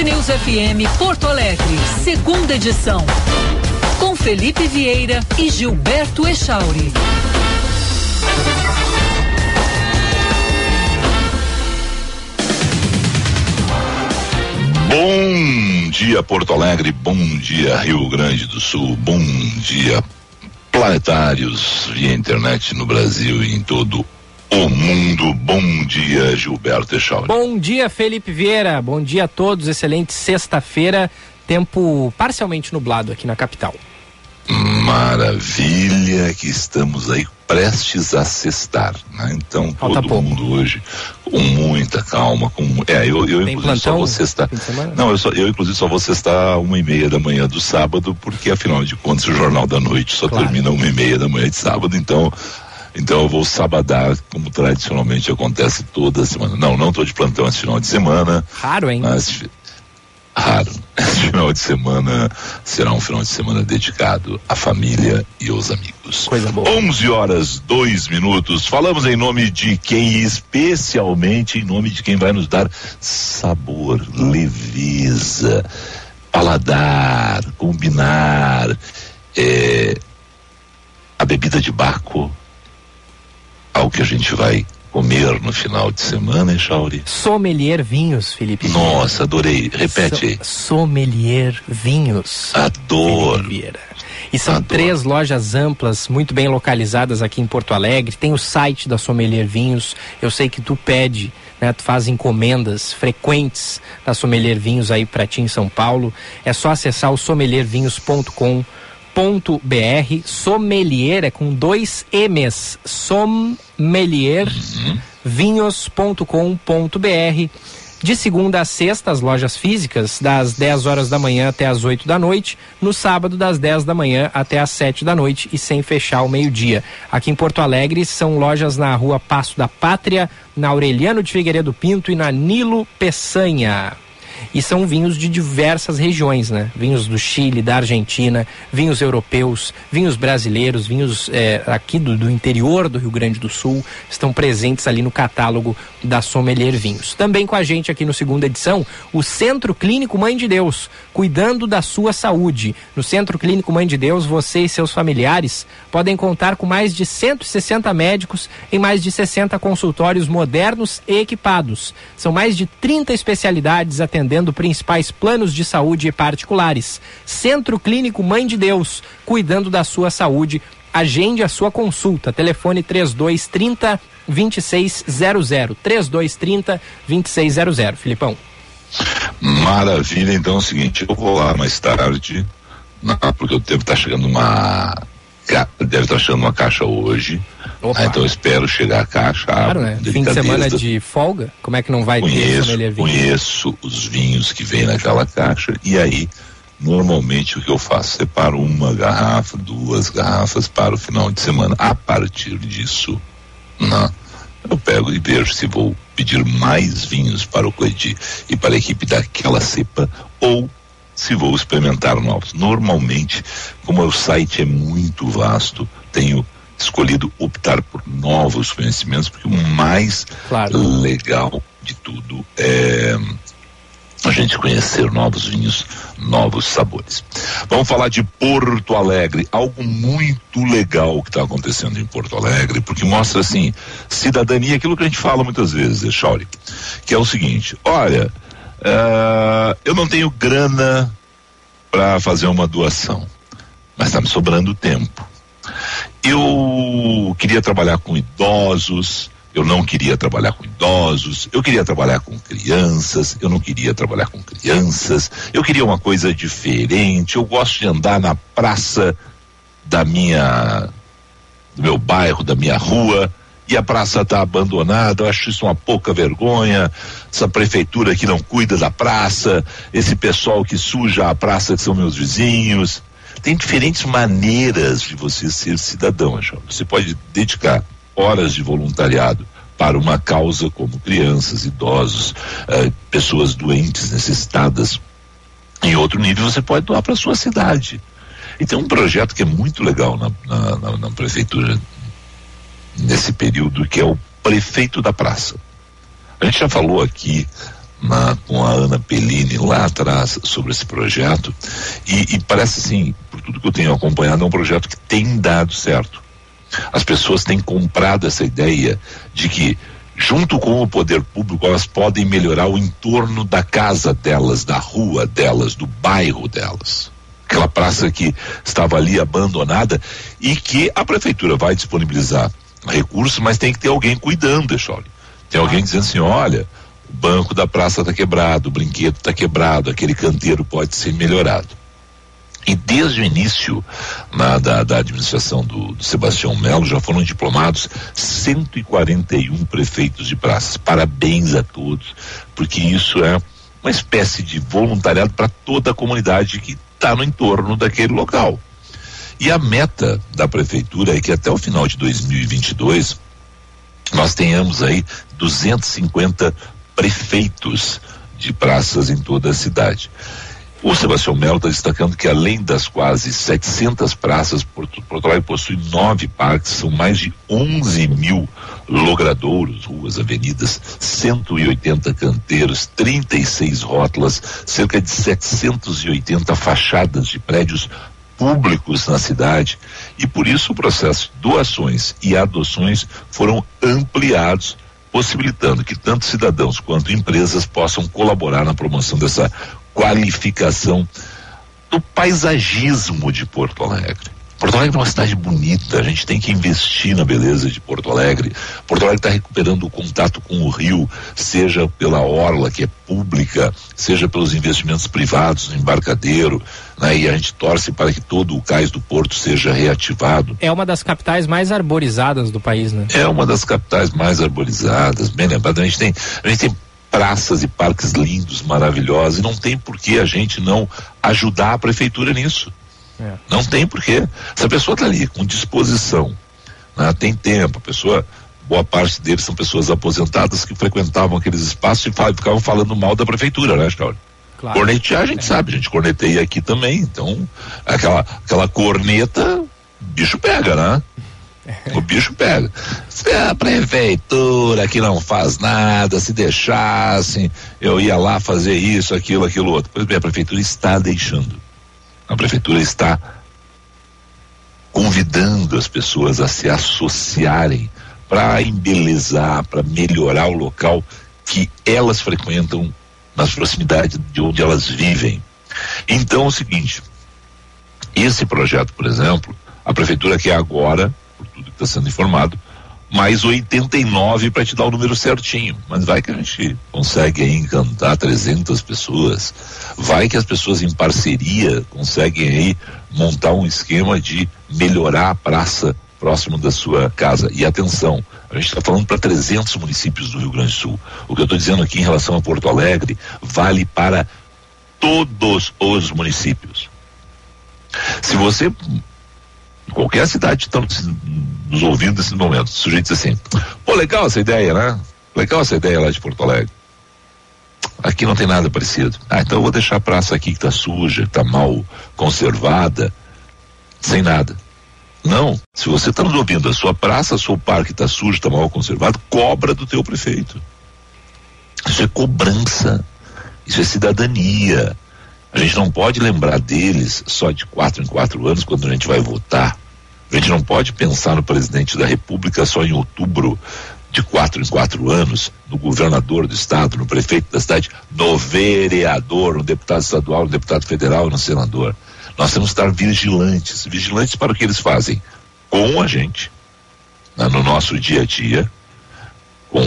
Band News FM Porto Alegre, segunda edição. Com Felipe Vieira e Gilberto Echauri. Bom dia, Porto Alegre. Bom dia, Rio Grande do Sul. Bom dia, planetários via internet no Brasil e em todo o mundo. Bom dia, Gilberto Echauri. Bom dia, Felipe Vieira. Bom dia a todos. Excelente sexta-feira. Tempo parcialmente nublado aqui na capital. Maravilha que estamos aí prestes a cestar, né? Então Falta todo pouco. mundo hoje com muita calma, com é eu, eu inclusive plantão, só vou cestar. Não, eu só eu inclusive só vou cestar uma e meia da manhã do sábado porque afinal de contas o jornal da noite só claro. termina uma e meia da manhã de sábado, então então eu vou sabadar, como tradicionalmente acontece toda semana. Não, não estou de plantão esse final de semana. Raro, hein? Mas raro. Esse final de semana será um final de semana dedicado à família e aos amigos. Coisa boa. 11 horas, 2 minutos. Falamos em nome de quem, especialmente em nome de quem vai nos dar sabor, leveza, paladar, combinar. É, a bebida de Baco ao que a gente vai comer no final de semana, hein, Chauri? Sommelier Vinhos, Felipe. Nossa, adorei. Repete. So sommelier Vinhos. Adoro. E são Adoro. três lojas amplas, muito bem localizadas aqui em Porto Alegre. Tem o site da Sommelier Vinhos. Eu sei que tu pede, né? Tu faz encomendas frequentes da Sommelier Vinhos aí para ti em São Paulo. É só acessar o sommeliervinhos.com.br sommelier, sommelier é com dois M's, sommelier, uhum. vinhos.com.br. De segunda a sexta, as lojas físicas, das 10 horas da manhã até as 8 da noite. No sábado, das 10 da manhã até as 7 da noite e sem fechar ao meio-dia. Aqui em Porto Alegre, são lojas na rua Passo da Pátria, na Aureliano de Figueiredo Pinto e na Nilo Peçanha. E são vinhos de diversas regiões, né? Vinhos do Chile, da Argentina, vinhos europeus, vinhos brasileiros, vinhos é, aqui do, do interior do Rio Grande do Sul, estão presentes ali no catálogo da Sommelier Vinhos. Também com a gente aqui no segunda edição, o Centro Clínico Mãe de Deus, cuidando da sua saúde. No Centro Clínico Mãe de Deus, você e seus familiares podem contar com mais de 160 médicos em mais de 60 consultórios modernos e equipados. São mais de 30 especialidades atendendo atendendo principais planos de saúde particulares. Centro Clínico Mãe de Deus, cuidando da sua saúde. Agende a sua consulta. Telefone 3230 2600. 3230 2600. Filipão. Maravilha, então é o seguinte, eu vou lá mais tarde, porque eu devo estar chegando uma deve estar achando uma caixa hoje. Ah, então eu espero chegar a caixa. Claro, né? Fim de semana de folga, como é que não vai conheço, ter Conheço os vinhos que vem naquela caixa e aí normalmente o que eu faço? Separo uma garrafa, duas garrafas para o final de semana. A partir disso, não, eu pego e vejo se vou pedir mais vinhos para o Coedi e para a equipe daquela cepa ou se vou experimentar novos. Normalmente, como o site é muito vasto, tenho escolhido optar por novos conhecimentos, porque o mais claro. legal de tudo é a gente conhecer novos vinhos, novos sabores. Vamos falar de Porto Alegre, algo muito legal que está acontecendo em Porto Alegre, porque mostra assim cidadania, aquilo que a gente fala muitas vezes, Chauri, que é o seguinte: olha, Uh, eu não tenho grana para fazer uma doação, mas está me sobrando tempo. Eu queria trabalhar com idosos, eu não queria trabalhar com idosos, eu queria trabalhar com crianças, eu não queria trabalhar com crianças, eu queria uma coisa diferente, eu gosto de andar na praça da minha do meu bairro, da minha rua, e a praça está abandonada. Eu acho isso uma pouca vergonha. Essa prefeitura que não cuida da praça, esse pessoal que suja a praça que são meus vizinhos. Tem diferentes maneiras de você ser cidadão, João. Você pode dedicar horas de voluntariado para uma causa como crianças, idosos, eh, pessoas doentes, necessitadas. Em outro nível, você pode doar para sua cidade. E tem um projeto que é muito legal na, na, na, na prefeitura nesse período, que é o prefeito da praça. A gente já falou aqui na, com a Ana Pellini lá atrás sobre esse projeto e, e parece assim, por tudo que eu tenho acompanhado, é um projeto que tem dado certo. As pessoas têm comprado essa ideia de que junto com o poder público, elas podem melhorar o entorno da casa delas, da rua delas, do bairro delas. Aquela praça que estava ali abandonada e que a prefeitura vai disponibilizar recursos, mas tem que ter alguém cuidando, Echauri. Tem alguém dizendo assim: olha, o banco da praça está quebrado, o brinquedo está quebrado, aquele canteiro pode ser melhorado. E desde o início na, da, da, administração do, do Sebastião Melo já foram diplomados 141 prefeitos de praças. Parabéns a todos, porque isso é uma espécie de voluntariado para toda a comunidade que está no entorno daquele local. E a meta da prefeitura é que até o final de 2022 nós tenhamos aí 250 prefeitos de praças em toda a cidade. O Sebastião Melo está destacando que além das quase 700 praças, Porto, Porto Alegre possui nove parques, são mais de 11 mil logradouros, ruas, avenidas, 180 canteiros, 36 rótulas, cerca de 780 fachadas de prédios públicos na cidade e por isso o processo de doações e adoções foram ampliados possibilitando que tanto cidadãos quanto empresas possam colaborar na promoção dessa qualificação do paisagismo de Porto Alegre. Porto Alegre é uma cidade bonita, a gente tem que investir na beleza de Porto Alegre. Porto Alegre está recuperando o contato com o rio, seja pela orla, que é pública, seja pelos investimentos privados no embarcadeiro, né? e a gente torce para que todo o cais do porto seja reativado. É uma das capitais mais arborizadas do país, né? É uma das capitais mais arborizadas, bem lembrado. A gente tem, a gente tem praças e parques lindos, maravilhosos, e não tem por que a gente não ajudar a prefeitura nisso. É. Não tem porquê. Se a pessoa está ali com disposição, né, tem tempo, a pessoa, boa parte deles são pessoas aposentadas que frequentavam aqueles espaços e ficavam falando mal da prefeitura, né, Claro. Cornetear a gente é. sabe, a gente corneteia aqui também, então aquela, aquela corneta, bicho pega, né? O bicho pega. Se a prefeitura que não faz nada, se deixassem, eu ia lá fazer isso, aquilo, aquilo outro. Pois bem, a prefeitura está deixando. A prefeitura está convidando as pessoas a se associarem para embelezar, para melhorar o local que elas frequentam nas proximidades de onde elas vivem. Então é o seguinte, esse projeto, por exemplo, a prefeitura quer agora, por tudo que está sendo informado, mais 89 para te dar o número certinho. Mas vai que a gente consegue aí encantar 300 pessoas. Vai que as pessoas em parceria conseguem aí montar um esquema de melhorar a praça próximo da sua casa. E atenção, a gente está falando para 300 municípios do Rio Grande do Sul. O que eu estou dizendo aqui em relação a Porto Alegre vale para todos os municípios. Se você qualquer cidade está nos ouvindo nesse momento, o sujeito diz assim, pô, legal essa ideia, né? Legal essa ideia lá de Porto Alegre. Aqui não tem nada parecido. Ah, então eu vou deixar a praça aqui que está suja, que está mal conservada, sem nada. Não. Se você está ouvindo, a sua praça, seu parque está sujo, está mal conservado, cobra do teu prefeito. Isso é cobrança. Isso é cidadania. A gente não pode lembrar deles só de quatro em quatro anos quando a gente vai votar. A gente não pode pensar no presidente da República só em outubro de quatro em quatro anos, no governador do estado, no prefeito da cidade, no vereador, no deputado estadual, no deputado federal, no senador. Nós temos que estar vigilantes, vigilantes para o que eles fazem com a gente, né, no nosso dia a dia, com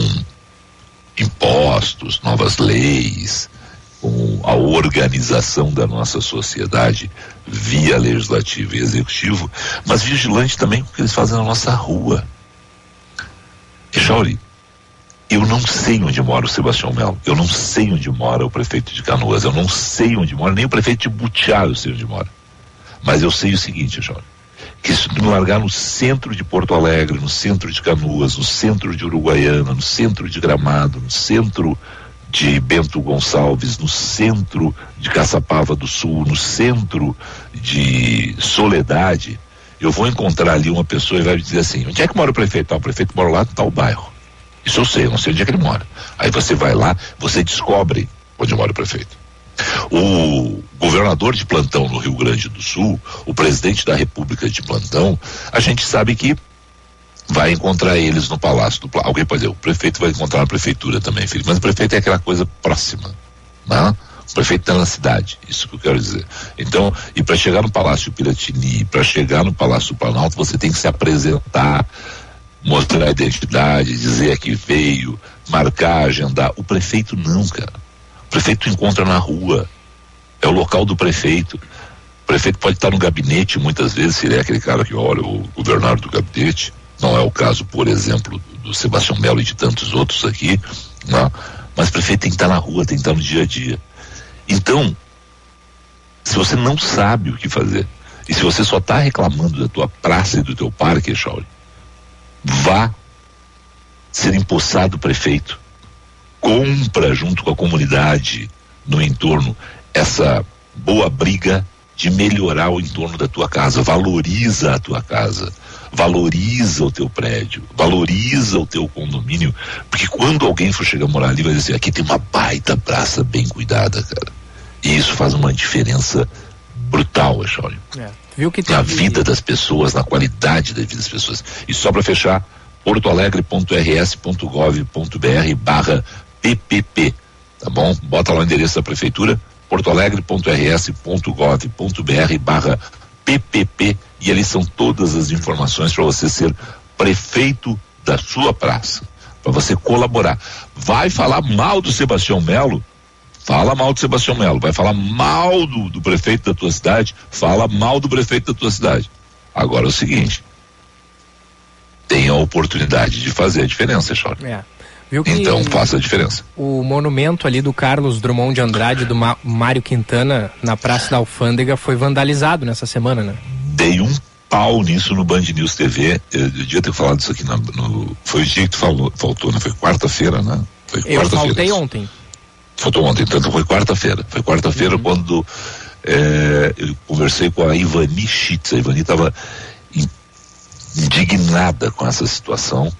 impostos, novas leis, com a organização da nossa sociedade via legislativo e executivo, mas vigilante também com o que eles fazem na nossa rua. Jauri, eu não sei onde mora o Sebastião Melo, eu não sei onde mora o prefeito de Canoas, eu não sei onde mora, nem o prefeito de Butiá eu sei onde mora. Mas eu sei o seguinte, Jauri, que se me largar no centro de Porto Alegre, no centro de Canoas, no centro de Uruguaiana, no centro de Gramado, no centro de Bento Gonçalves, no centro de Caçapava do Sul, no centro de Soledade, eu vou encontrar ali uma pessoa e vai me dizer assim, onde é que mora o prefeito? Ah, o prefeito mora lá no tal bairro. Isso eu sei, eu não sei onde é que ele mora. Aí você vai lá, você descobre onde mora o prefeito. O governador de plantão no Rio Grande do Sul, o presidente da República de plantão, a gente sabe que vai encontrar eles no Palácio do Planalto. Alguém pode dizer, o prefeito vai encontrar na prefeitura também, filho. Mas o prefeito é aquela coisa próxima, né? O prefeito está na cidade, isso que eu quero dizer. Então, e para chegar no Palácio Piratini, para chegar no Palácio do Planalto, você tem que se apresentar, mostrar a identidade, dizer que veio, marcar, agendar. O prefeito não, cara. Prefeito encontra na rua. É o local do prefeito. O prefeito pode estar no gabinete muitas vezes, se ele é aquele cara que olha o governador do gabinete. Não é o caso, por exemplo, do Sebastião Melo e de tantos outros aqui, né? mas o prefeito tem que estar na rua, tem que estar no dia a dia. Então, se você não sabe o que fazer, e se você só está reclamando da tua praça e do teu parque, Shauli, vá ser empossado prefeito. Compra junto com a comunidade no entorno essa boa briga de melhorar o entorno da tua casa, valoriza a tua casa, valoriza o teu prédio, valoriza o teu condomínio, porque quando alguém for chegar a morar ali, vai dizer, aqui tem uma baita praça bem cuidada, cara. E isso faz uma diferença brutal, Echauri. É. Viu que. Na vida das pessoas, na qualidade da vida das pessoas. E só para fechar, portoalegre.rs.gov.br barra PPP, tá bom? Bota lá o endereço da prefeitura, portoalegre.rs.gov.br barra PPP e ali são todas as informações para você ser prefeito da sua praça, para você colaborar. Vai falar mal do Sebastião Melo? Fala mal do Sebastião Melo. Vai falar mal do, do prefeito da tua cidade? Fala mal do prefeito da tua cidade. Agora é o seguinte: tem a oportunidade de fazer a diferença, Chora. É. então faça a diferença. O monumento ali do Carlos Drummond de Andrade, do Mário Quintana, na Praça da Alfândega, foi vandalizado nessa semana, né? Dei um pau nisso no Band News TV. Eu, eu devia ter falado isso aqui no, no foi o dia que tu falou, faltou, né? Foi quarta-feira, né? Foi quarta-feira. Eu faltei ontem. Faltou ontem, então foi quarta-feira. Foi quarta-feira uhum. quando é, eu conversei com a Ivani Schitz. A Ivani estava indignada com essa situação.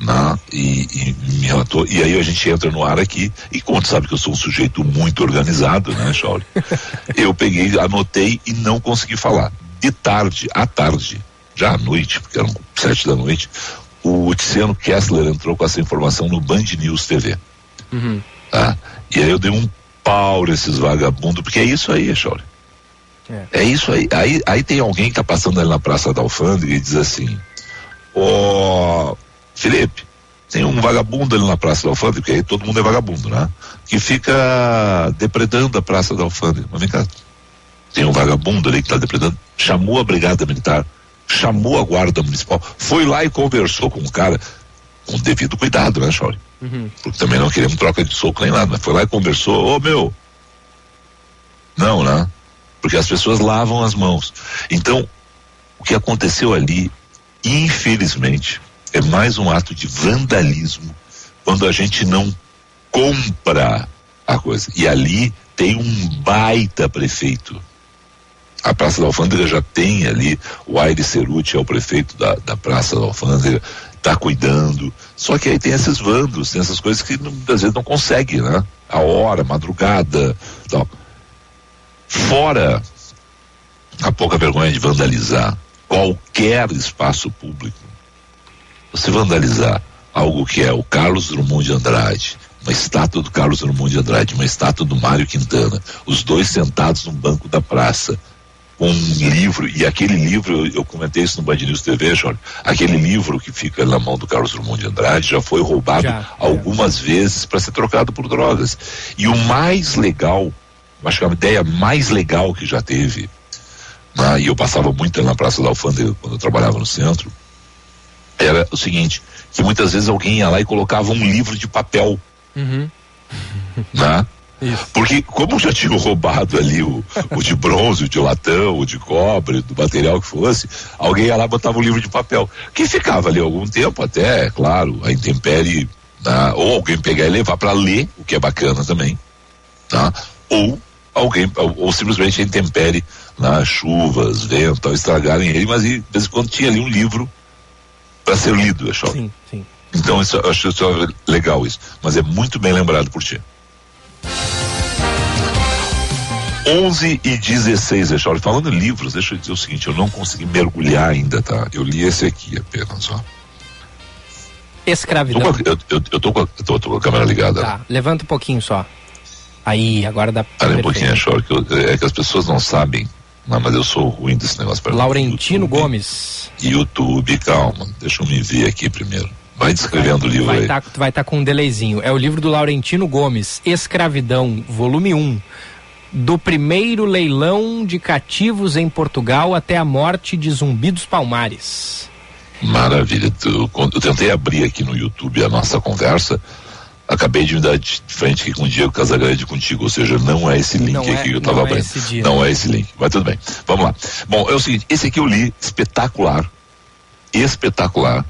Né? E, e, me relatou, e aí a gente entra no ar aqui, e como tu sabe que eu sou um sujeito muito organizado, né, Shauli? eu peguei, anotei e não consegui falar. De tarde, à tarde, já à noite, porque eram sete da noite, o Tiziano Kessler entrou com essa informação no Band News TV. Uhum. Tá? E aí eu dei um pau nesses vagabundos, porque é isso aí, Shauli. É. é. isso aí. aí. Aí tem alguém que tá passando ali na Praça da Alfândega e diz assim, ó, oh, Felipe, tem um vagabundo ali na Praça da Alfândega, porque aí todo mundo é vagabundo, né? Que fica depredando a Praça da Alfândega. Mas vem cá, tem um vagabundo ali que está depredando, chamou a Brigada Militar, chamou a Guarda Municipal, foi lá e conversou com o cara, com devido cuidado, né, Chauri? Uhum. Porque também não queremos troca de soco nem nada, mas foi lá e conversou, ô oh, meu. Não, né? Porque as pessoas lavam as mãos. Então, o que aconteceu ali, infelizmente, é mais um ato de vandalismo quando a gente não compra a coisa. E ali tem um baita prefeito. A Praça da Alfândega já tem ali, o Aire Ceruti é o prefeito da, da Praça da Alfândega, está cuidando. Só que aí tem esses vandos, tem essas coisas que às vezes não consegue, né? A hora, madrugada, tal. Fora a pouca vergonha de vandalizar qualquer espaço público, você vandalizar algo que é o Carlos Drummond de Andrade, uma estátua do Carlos Drummond de Andrade, uma estátua do Mário Quintana, os dois sentados no banco da praça, com um livro, e aquele livro, eu, eu comentei isso no Band News TV, Jorge, aquele livro que fica na mão do Carlos Drummond de Andrade já foi roubado já, algumas é. vezes para ser trocado por drogas. E o mais legal, acho que a ideia mais legal que já teve, né, e eu passava muito na Praça da Alfândega quando eu trabalhava no centro, era o seguinte, que muitas vezes alguém ia lá e colocava um livro de papel. Uhum. Né? Isso. Porque como já tinham roubado ali o, o de bronze, o de latão, o de cobre, do material que fosse, alguém ia lá e botava um livro de papel, que ficava ali algum tempo até, claro, a intempérie, né? ou alguém pegar e levar para ler, o que é bacana também, tá? ou alguém, ou, ou simplesmente a intempérie, né? chuvas, vento, estragarem ele, mas de vez em quando tinha ali um livro para ser lido, é só. Sim, sim. Então isso, eu acho isso legal isso, mas é muito bem lembrado por ti. 11 e 16, Echauri. Falando em livros, deixa eu dizer o seguinte: eu não consegui mergulhar ainda, tá? Eu li esse aqui apenas, ó. Escravidão. Tô eu, eu, eu tô, com a, tô, tô, com a câmera ligada. Tá, levanta um pouquinho só. Aí, agora dá pra. um pouquinho, Echauri, que é que as pessoas não sabem. Não, mas eu sou ruim desse negócio para Laurentino YouTube, Gomes. YouTube, calma, deixa eu me ver aqui primeiro. Vai descrevendo vai, o livro vai aí. Tá, vai estar tá com um delayzinho. É o livro do Laurentino Gomes, Escravidão, volume 1 do primeiro leilão de cativos em Portugal até a morte de Zumbi dos Palmares. Maravilha. Eu, eu tentei abrir aqui no YouTube a nossa conversa. Acabei de me dar de frente aqui com o Diego Casagrande contigo, ou seja, não é esse link não aqui é, que eu estava abrindo. É não é esse link, mas tudo bem. Vamos lá. Bom, é o seguinte, esse aqui eu li, espetacular, espetacular,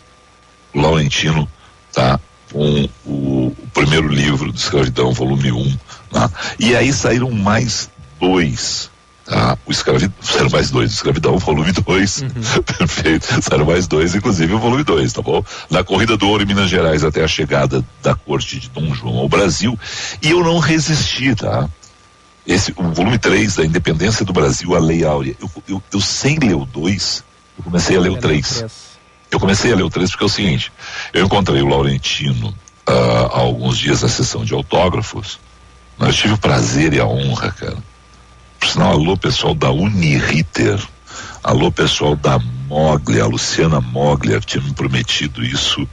Laurentino, tá? Com o, o primeiro livro do Escravidão, volume 1, Tá? E aí saíram mais dois. Tá? O escravidão, saíram mais dois, escravidão, volume 2. Uhum. Perfeito. Saíram mais dois, inclusive o volume 2, tá bom? Na corrida do ouro em Minas Gerais até a chegada da corte de Dom João ao Brasil. E eu não resisti, tá? Esse, o volume 3 da Independência do Brasil, a Lei Áurea. Eu, eu, eu sem ler o 2, eu comecei a ler o 3. Eu comecei a ler o 3 porque é o seguinte: eu encontrei o Laurentino uh, há alguns dias na sessão de autógrafos mas eu tive o prazer e a honra, cara. Por sinal, alô pessoal da Uniriter, alô pessoal da Moglia, a Luciana Moglia tinha me prometido isso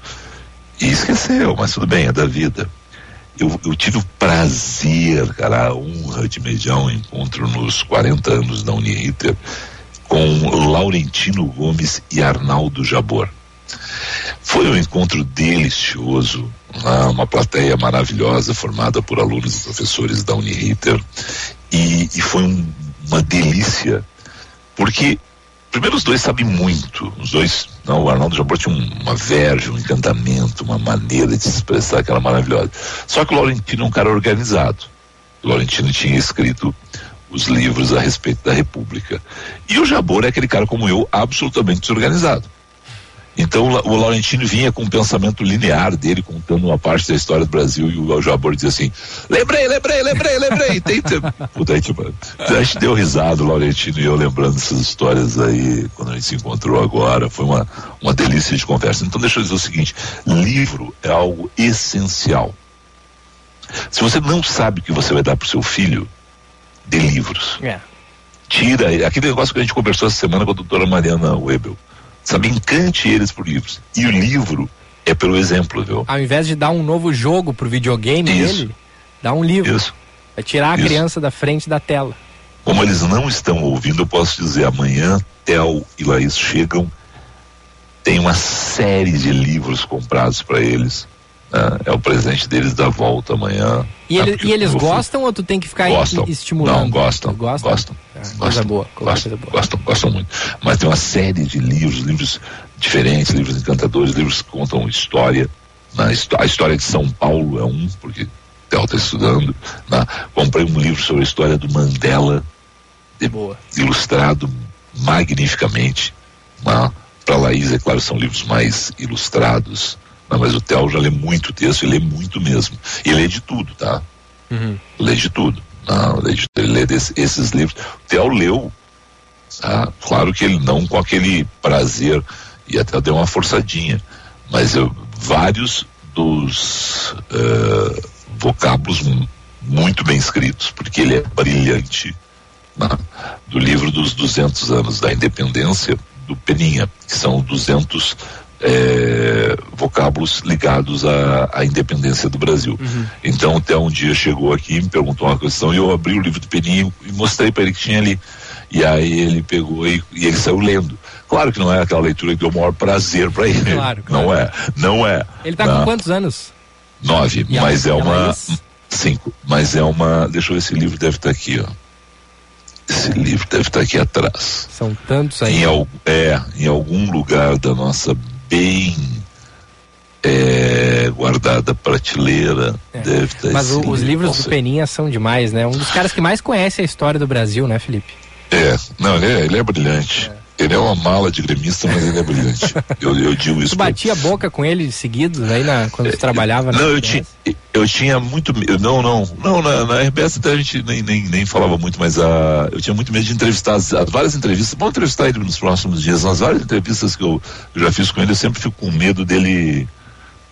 e esqueceu, mas tudo bem, é da vida. Eu, eu tive o prazer, cara, a honra de mediar um encontro nos 40 anos da Uniriter com Laurentino Gomes e Arnaldo Jabor. Foi um encontro delicioso, uma plateia maravilhosa formada por alunos e professores da Uniriter e, e foi um, uma delícia. Porque primeiro os dois sabem muito. Os dois não o Arnaldo Jabor tinha uma verve um encantamento uma maneira de se expressar que era maravilhosa. Só que o Laurentino é um cara organizado. O Laurentino tinha escrito os livros a respeito da República. E o Jabor é aquele cara como eu absolutamente desorganizado então o Laurentino vinha com um pensamento linear dele, contando uma parte da história do Brasil, e o Jabor dizia assim: lembrei, lembrei, lembrei, lembrei. Tem, tem... Puta, tipo, a gente deu risada, o Laurentino e eu, lembrando essas histórias aí, quando a gente se encontrou agora. Foi uma, uma delícia de conversa. Então, deixa eu dizer o seguinte: livro é algo essencial. Se você não sabe o que você vai dar para o seu filho, dê livros. É. Tira aquele negócio que a gente conversou essa semana com a doutora Mariana Webel Sabe, encante eles por livros. E o livro é pelo exemplo, viu? Ao invés de dar um novo jogo pro videogame Isso. dele, dá um livro. Isso. Vai tirar a Isso. criança da frente da tela. Como eles não estão ouvindo, eu posso dizer, amanhã Tel e Laís chegam, tem uma série de livros comprados para eles é, é, o presente deles da volta amanhã. E, ele, e eles gostam ou tu tem que ficar gostam. estimulando? Não, gostam. Gostam? Gostam. É, coisa boa, gostam, boa. Gostam, gostam muito. Mas tem uma série de livros, livros diferentes, livros encantadores, livros que contam história. Na, a história de São Paulo é um, porque Theo está estudando. Né? Comprei um livro sobre a história do Mandela, de, ilustrado magnificamente. Né? Para Laís, é claro, são livros mais ilustrados não, mas o Theo já lê muito texto, ele lê muito mesmo. E lê de tudo, tá? Uhum. Lê de tudo. Não, lê de, ele lê desse, esses livros. O Theo leu, tá? Claro que ele não com aquele prazer, e até deu uma forçadinha, mas eu, vários dos uh, vocábulos muito bem escritos, porque ele é brilhante. Né? Do livro dos 200 anos da independência, do Peninha, que são 200 é, vocábulos ligados à, à, independência do Brasil. Uhum. Então, até um dia chegou aqui, me perguntou uma questão e eu abri o livro do Peninho e mostrei para ele que tinha ali. E aí ele pegou e, e, ele saiu lendo. Claro que não é aquela leitura que deu o maior prazer para ele. Claro, claro, Não é, não é. Ele está com quantos anos? Nove, e mas a, é uma. Cinco, mas é uma. Deixa eu ver se o livro deve estar tá aqui, ó. Esse livro deve estar tá aqui atrás. São tantos aí. Em, é, em algum lugar da nossa bem é, guardada prateleira. É. Deve estar Mas o, os livros do Peninha são demais, né? Um dos caras que mais conhece a história do Brasil, né, Felipe? É, não, ele é, ele é brilhante. É. Ele é uma mala de gremista, mas ele é brilhante. Eu, eu digo isso. Tu batia a boca com ele seguido, aí na, quando você trabalhava na Não, eu, ti, eu tinha muito Não, não. Não, na, na RBS até a gente nem, nem, nem falava muito, mas uh, eu tinha muito medo de entrevistar as, as, várias entrevistas. Vamos entrevistar ele nos próximos dias. Nas várias entrevistas que eu, eu já fiz com ele, eu sempre fico com medo dele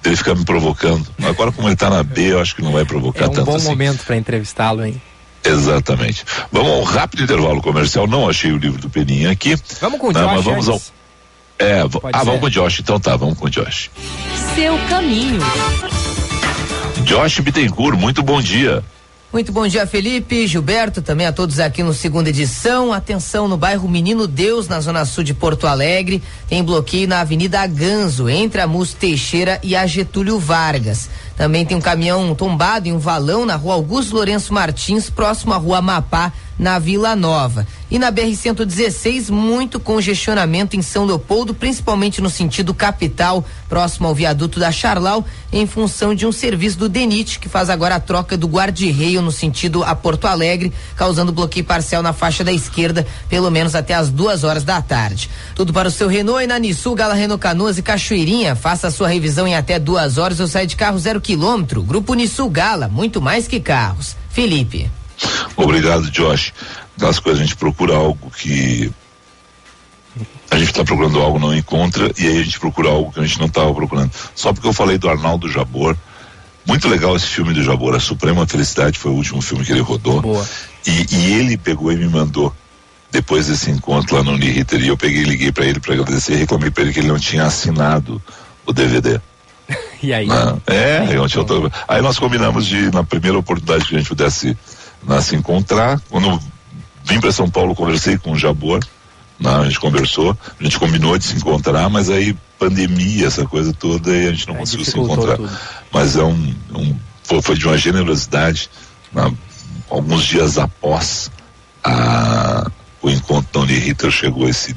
dele ficar me provocando. Agora, como ele está na B, eu acho que não vai provocar tanto. É um bom assim. momento para entrevistá-lo, hein? Exatamente. Vamos a um rápido intervalo comercial. Não achei o livro do Peninha aqui. Vamos com o Josh. Mas vamos ao... É, ah, ser. vamos com o Josh. Então tá, vamos com o Josh. Seu caminho. Josh Bittencourt, muito bom dia. Muito bom dia, Felipe, Gilberto, também a todos aqui no segunda edição. Atenção no bairro Menino Deus, na zona sul de Porto Alegre. Tem bloqueio na Avenida Ganso, entre a Mus Teixeira e a Getúlio Vargas. Também tem um caminhão tombado em um valão na rua Augusto Lourenço Martins, próximo à rua Mapá, na Vila Nova. E na BR-116, muito congestionamento em São Leopoldo, principalmente no sentido capital, próximo ao viaduto da Charlau, em função de um serviço do DENIT, que faz agora a troca do guarda-reio no sentido a Porto Alegre, causando bloqueio parcial na faixa da esquerda, pelo menos até as duas horas da tarde. Tudo para o seu Renault e na Nissu, Gala Renault Canoas e Cachoeirinha. Faça a sua revisão em até duas horas ou sai de carro zero quilômetro. Grupo Nissu Gala, muito mais que carros. Felipe. Obrigado, Josh. Das coisas a gente procura algo que a gente está procurando algo não encontra e aí a gente procura algo que a gente não estava procurando. Só porque eu falei do Arnaldo Jabor, muito legal esse filme do Jabor, A Suprema Felicidade foi o último filme que ele rodou. Boa. E, e ele pegou e me mandou depois desse encontro lá no Uniriter e eu peguei e liguei para ele para agradecer e reclamei para ele que ele não tinha assinado o DVD. e aí? Na, é, aí, eu aí nós combinamos de, na primeira oportunidade que a gente pudesse né, se encontrar. Quando vim para São Paulo, conversei com o Jabor, né, a gente conversou, a gente combinou de se encontrar, mas aí pandemia, essa coisa toda, e a gente não conseguiu se encontrar. Tudo. Mas é um, um foi, de uma generosidade, né, alguns dias após a, o encontro da Uniriter chegou esse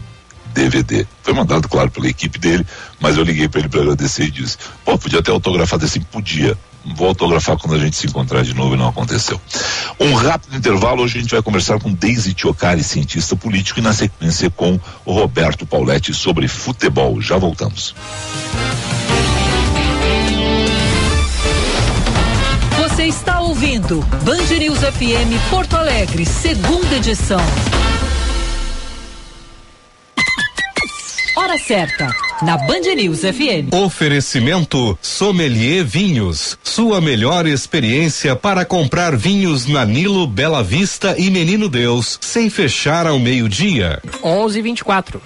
DVD. Foi mandado, claro, pela equipe dele, mas eu liguei para ele para agradecer e disse: pô, podia ter autografado assim? Podia vou autografar quando a gente se encontrar de novo e não aconteceu. Um rápido intervalo, hoje a gente vai conversar com Deise Tiocari, cientista político, e na sequência com o Roberto Pauletti sobre futebol. Já voltamos. Você está ouvindo Band News FM Porto Alegre, segunda edição. Hora certa, na Band News FM. Oferecimento Sommelier Vinhos. Sua melhor experiência para comprar vinhos na Nilo, Bela Vista e Menino Deus, sem fechar ao meio-dia. 11 24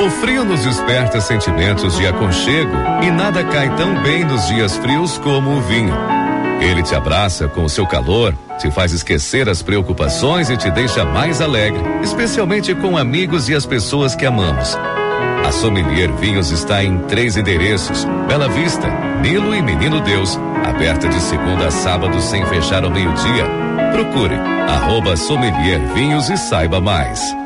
O frio nos desperta sentimentos de aconchego e nada cai tão bem nos dias frios como o vinho. Ele te abraça com o seu calor, te faz esquecer as preocupações e te deixa mais alegre, especialmente com amigos e as pessoas que amamos. A Sommelier Vinhos está em três endereços: Bela Vista, Nilo e Menino Deus, aberta de segunda a sábado sem fechar ao meio-dia. Procure arroba Sommelier Vinhos e saiba mais.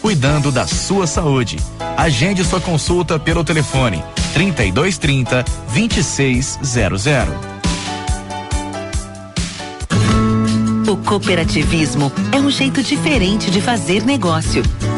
cuidando da sua saúde. Agende sua consulta pelo telefone 3230 2600. O cooperativismo é um jeito diferente de fazer negócio.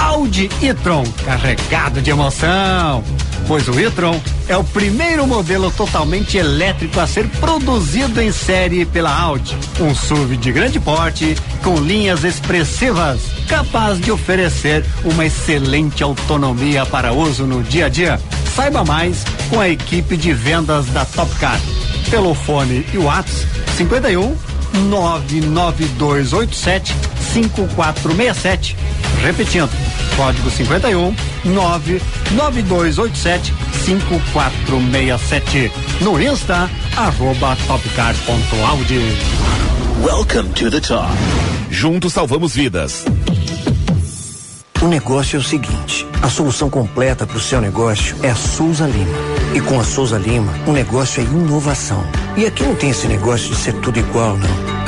Audi e-tron, carregado de emoção. pois o e-tron é o primeiro modelo totalmente elétrico a ser produzido em série pela Audi. Um SUV de grande porte, com linhas expressivas, capaz de oferecer uma excelente autonomia para uso no dia a dia. Saiba mais com a equipe de vendas da Top Car. Pelo fone e WhatsApp 51 99287 5467. Repetindo, código 51 99287 5467. No Insta, arroba topcar.audi. Welcome to the top. Juntos salvamos vidas. O negócio é o seguinte: a solução completa para o seu negócio é a Souza Lima. E com a Souza Lima, o negócio é inovação. E aqui não tem esse negócio de ser tudo igual, não.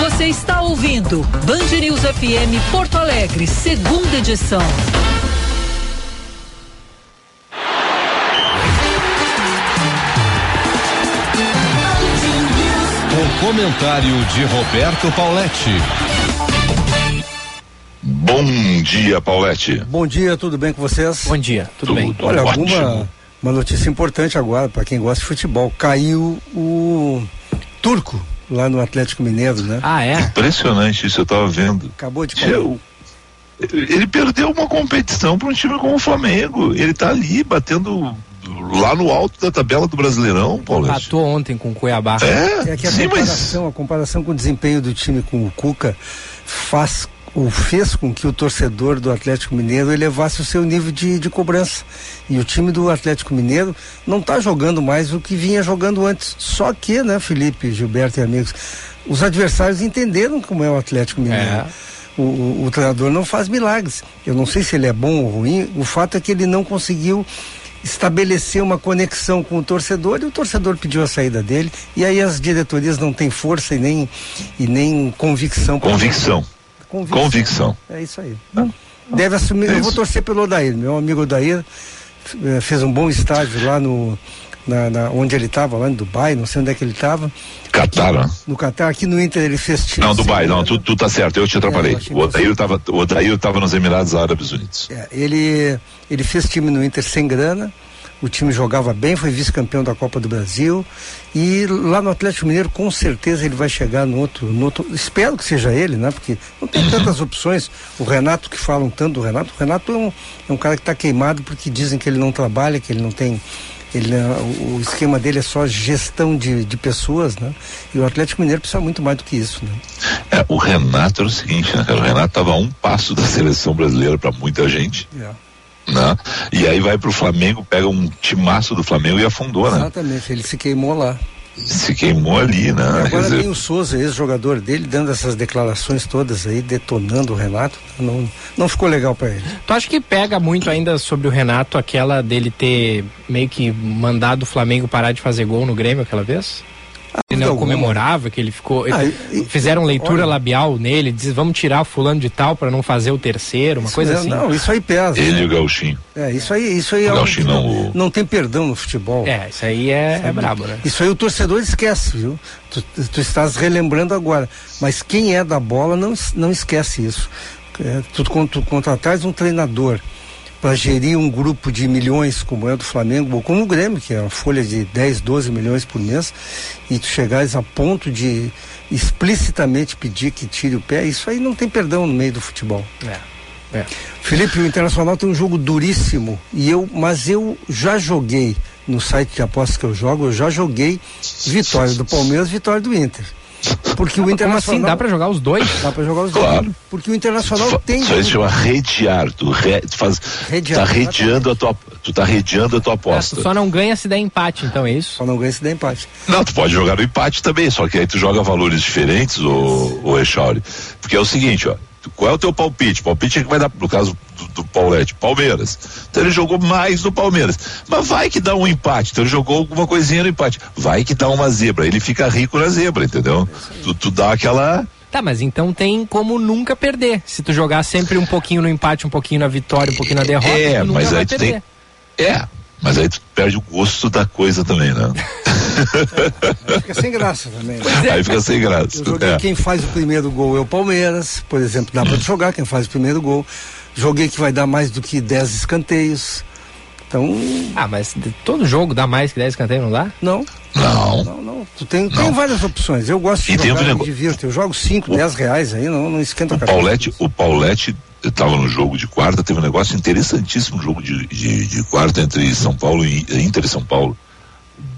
Você está ouvindo Band News FM Porto Alegre, segunda edição. O comentário de Roberto Pauletti. Bom dia, Paulette. Bom dia, tudo bem com vocês? Bom dia, tudo, bem. Olha, ótimo. alguma uma notícia importante agora para quem gosta de futebol. Caiu o Turco lá no Atlético Mineiro, né? Ah, é? Impressionante isso, eu tava vendo. Acabou de Eu- ele perdeu uma competição para um time como o Flamengo. Ele tá ali batendo lá no alto da tabela do Brasileirão, Paulette. Empatou ontem com o Cuiabá. É, É que a sim, mas comparação, a comparação com o desempenho do time com o Cuca faz ou fez com que o torcedor do Atlético Mineiro elevasse o seu nível de, de cobrança. E o time do Atlético Mineiro não está jogando mais o que vinha jogando antes. Só que, né, Felipe, Gilberto e amigos, os adversários entenderam como é o Atlético Mineiro. É. O, o, o treinador não faz milagres. Eu não sei se ele é bom ou ruim, o fato é que ele não conseguiu estabelecer uma conexão com o torcedor e o torcedor pediu a saída dele e aí as diretorias não têm força e nem, e nem convicção. pra- convicção. Convicção. Convicção. É isso aí. Deve assumir. É eu vou torcer pelo Odair. Meu amigo Odair eh, fez um bom estágio lá no. Na, na- onde ele estava, lá em Dubai, não sei onde é que ele estava. Catar, né? No Catar, aqui no Inter ele fez time. Não, Dubai, não, tu, tu tá certo, eu te atrapalhei. É, eu o Odair tava, o Odair tava nos Emirados Árabes Unidos. É, ele, ele fez time no Inter sem grana, o time jogava bem, foi vice-campeão da Copa do Brasil. E lá no Atlético Mineiro, com certeza, ele vai chegar no outro, no outro. Espero que seja ele, né? Porque não tem tantas opções. O Renato, que falam tanto do Renato, o Renato é um, é um cara que está queimado porque dizem que ele não trabalha, que ele não tem. Ele, não- o, esquema dele é só gestão de, de pessoas, né? E o Atlético Mineiro precisa muito mais do que isso, né? É, o Renato era o seguinte, né, cara? O Renato tava a um passo da seleção brasileira para muita gente, É. né? E aí vai pro Flamengo, pega um timaço do Flamengo e afundou, né? Exatamente, ele se queimou lá. Se queimou ali, né? E agora dizer, tem o Souza, ex-jogador dele, dando essas declarações todas aí, detonando o Renato. Não, não ficou legal para ele. Tu acha que pega muito ainda sobre o Renato aquela dele ter meio que mandado o Flamengo parar de fazer gol no Grêmio aquela vez? Ele não alguma. comemorava que ele ficou. Ah, e- fizeram leitura olha- labial nele, diz vamos tirar fulano de tal para não fazer o terceiro, uma Isso coisa é- assim. Não, isso aí pesa. ele e o Gauchinho. É, isso aí, isso aí é O algo Gauchinho não, não, o- não tem perdão no futebol. É, isso aí é, é brabo, né? Isso aí o torcedor esquece, viu? Tu, tu estás relembrando agora. Mas quem é da bola não, não esquece isso. É, tu, tu contratares um treinador para gerir um grupo de milhões como é o do Flamengo, ou como o Grêmio, que é uma folha de 10, 12 milhões por mês, e tu chegares a ponto de explicitamente pedir que tire o pé, isso aí não tem perdão no meio do futebol. É. É. Felipe, o Internacional tem um jogo duríssimo, e eu, mas eu já joguei no site de apostas que eu jogo, eu já joguei vitória do Palmeiras, vitória do Inter. Porque o Internacional. Como assim? Dá pra jogar os dois? Dá pra jogar os Claro. dois. Porque o Internacional tem. Isso aí se chama redear. Tu, re, tu faz, Redear, tá redeando a tua, tu tá redeando a tua Ah, aposta. tu só não ganha se der empate, então é isso? Só não ganha se der empate. Não, tu pode jogar no empate também, só que aí tu joga valores diferentes, o, o Echauri. Porque é o seguinte, ó. Qual é o teu palpite? Palpite é que vai dar, no caso do, do Paulette, Palmeiras. Então ele jogou mais no Palmeiras. Mas vai que dá um empate. Então ele jogou alguma coisinha no empate. Vai que dá uma zebra. Ele fica rico na zebra, entendeu? Tu, tu dá aquela. Tá, mas então tem como nunca perder. Se tu jogar sempre um pouquinho no empate, um pouquinho na vitória, um pouquinho na derrota, É, tu nunca mas vai aí perder. tem. É, mas aí tu perde o gosto da coisa também, né? Fica sem graça também. né? Aí fica sem graça. Eu joguei É. quem faz o primeiro gol é o Palmeiras, por exemplo, dá pra jogar quem faz o primeiro gol. Joguei que vai dar mais do que 10 escanteios. Então, Ah, mas todo jogo dá mais que 10 escanteios, não dá? não, Não. não, não. Tu tem, tem várias opções. Eu gosto de E tem jogar, um me divirto. Eu jogo 5, 10 reais aí, não, não esquenta a O cabeça. Paulette, o Estava no jogo de quarta, teve um negócio interessantíssimo jogo de, de, de quarta entre São Paulo e Inter e São Paulo.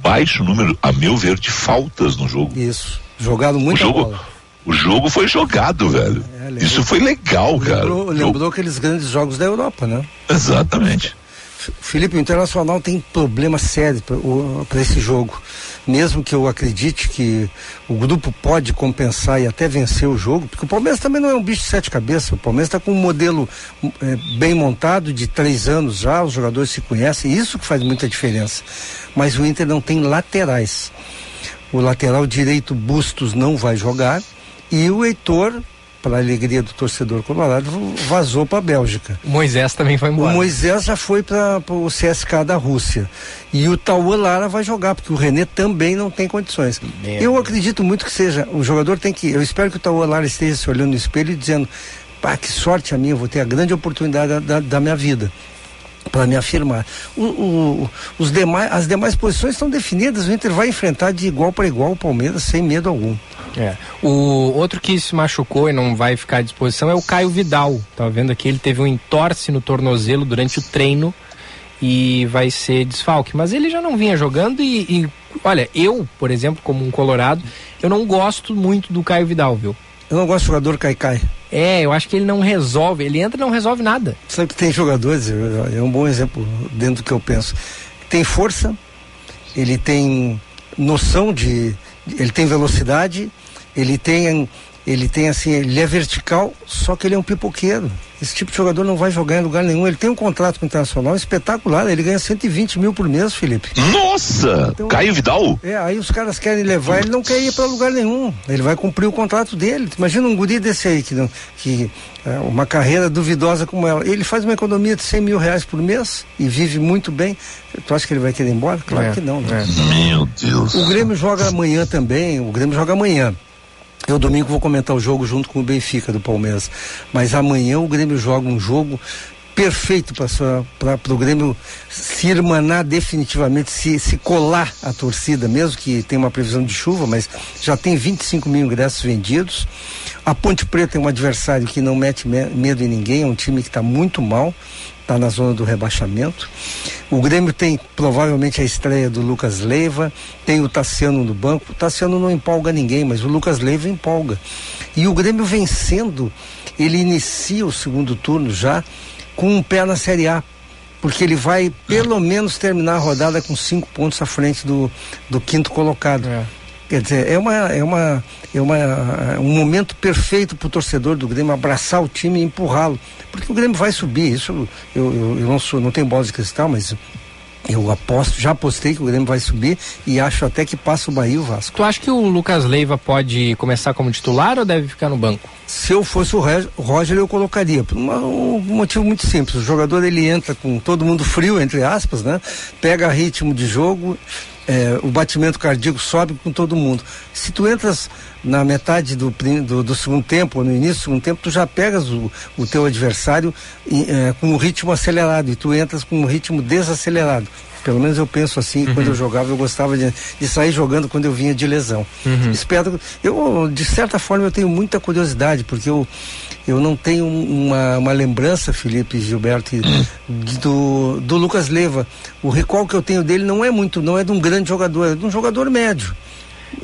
Baixo número, a meu ver, de faltas no jogo. Isso. Jogado O muita jogo, bola. o jogo foi jogado, velho. É, lembrou- Isso foi legal, cara. Lembrou, lembrou aqueles grandes jogos da Europa, né? Exatamente. Felipe, o Internacional tem problema sério para esse jogo. Mesmo que eu acredite que o grupo pode compensar e até vencer o jogo, porque o Palmeiras também não é um bicho de sete cabeças. O Palmeiras está com um modelo eh, bem montado, de três anos já, os jogadores se conhecem, isso que faz muita diferença. Mas o Inter não tem laterais. O lateral direito Bustos não vai jogar e o Heitor, para a alegria do torcedor colorado, vazou para a Bélgica. O Moisés também foi O embora. Moisés já foi para o CSK da Rússia. E o Tauan Lara vai jogar, porque o René também não tem condições. Eu acredito muito que seja. O jogador tem que. Eu espero que o Tauan Lara esteja se olhando no espelho e dizendo: pá, que sorte a minha, eu vou ter a grande oportunidade da, da, da minha vida para me afirmar. O, o- os demais, as demais posições estão definidas, o Inter vai enfrentar de igual para igual o Palmeiras sem medo algum. É. O outro que se machucou e não vai ficar à disposição é o Caio Vidal. Tava vendo aqui, ele teve um entorse no tornozelo durante o treino e vai ser desfalque. Mas ele já não vinha jogando e, e, olha, eu, por exemplo, como um colorado, eu não gosto muito do Caio Vidal, viu? Eu não gosto de jogador cai-cai. É, eu acho que ele não resolve, ele entra e não resolve nada. Sabe que tem jogadores, é um bom exemplo dentro do que eu penso. Tem força, ele tem noção de. Ele tem velocidade, ele tem. Ele tem assim, ele é vertical, só que ele é um pipoqueiro. Esse tipo de jogador não vai jogar em lugar nenhum. Ele tem um contrato com o Internacional espetacular, ele ganha 120 mil por mês, Felipe. Nossa! Então- Caio Vidal? É, aí os caras querem levar, ele não quer ir para lugar nenhum. Ele vai cumprir o contrato dele. Imagina um guri desse aí, que, que é, uma carreira duvidosa como ela. Ele faz uma economia de 100 mil reais por mês e vive muito bem. Tu acha que ele vai querer ir embora? Claro É, que não, né? Meu Deus. O Grêmio joga amanhã também, o Grêmio joga amanhã. Eu domingo vou comentar o jogo junto com o Benfica do Palmeiras. Mas amanhã o Grêmio joga um jogo perfeito para o Grêmio se irmanar definitivamente, se, se colar a torcida, mesmo que tenha uma previsão de chuva, mas já tem 25 mil ingressos vendidos. A Ponte Preta é um adversário que não mete me- medo em ninguém, é um time que está muito mal, está na zona do rebaixamento. O Grêmio tem provavelmente a estreia do Lucas Leiva, tem o Tassiano no banco. O Tassiano não empolga ninguém, mas o Lucas Leiva empolga. E o Grêmio vencendo, ele inicia o segundo turno já com um pé na Série A. Porque ele vai pelo menos terminar a rodada com cinco pontos à frente do, do quinto colocado. Quer dizer, é, uma, é, uma, é uma, um momento perfeito para o torcedor do Grêmio abraçar o time e empurrá-lo. Porque o Grêmio vai subir. Isso eu, eu, eu não, sou, não tenho bola de cristal, mas eu aposto, já apostei que o Grêmio vai subir e acho até que passa o Bahia e o Vasco. Tu acha que o Lucas Leiva pode começar como titular ou deve ficar no banco? Se eu fosse o Roger, eu colocaria. Por um motivo muito simples. O jogador ele entra com todo mundo frio, entre aspas, né? Pega ritmo de jogo, é, o batimento cardíaco sobe com todo mundo. Se tu entras na metade do, do, do segundo tempo, ou no início do segundo tempo, tu já pegas o, o teu adversário é, com um ritmo acelerado e tu entras com um ritmo desacelerado. Pelo menos eu penso assim, quando eu jogava, eu gostava de, de sair jogando quando eu vinha de lesão. Espero. Eu, de certa forma, eu tenho muita curiosidade, porque eu, eu não tenho uma, uma lembrança, Felipe Gilberto, de- do, do Lucas Leiva. O recall que eu tenho dele não é muito, não é de um grande jogador, é de um jogador médio.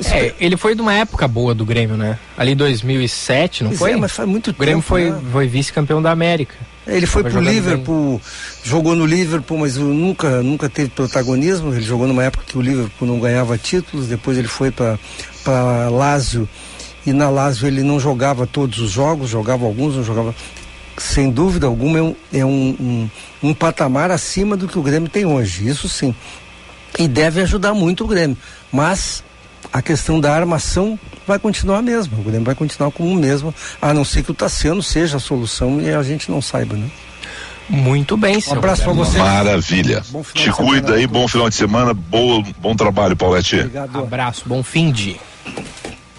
É, ele foi de uma época boa do Grêmio, né? Ali 2007, não Pois foi? é, mas faz muito O Grêmio tempo, foi, né? foi vice-campeão da América. Ele foi Tava pro Liverpool, jogou no Liverpool, mas nunca, nunca teve protagonismo. Ele jogou numa época que o Liverpool não ganhava títulos, depois ele foi para para Lazio e na Lazio ele não jogava todos os jogos, jogava alguns, não jogava. Sem dúvida alguma é um, é um, um, um patamar acima do que o Grêmio tem hoje, isso sim. E deve ajudar muito o Grêmio. Mas a questão da armação vai continuar a mesma. O Grêmio vai continuar como o mesmo, a não ser que o Tassiano seja a solução e a gente não saiba, né? Muito bem, Um abraço para você. Maravilha. Bom final Te de semana cuida aí, bom final de semana, boa, bom trabalho, Paulette. Obrigado. Abraço, bom fim de.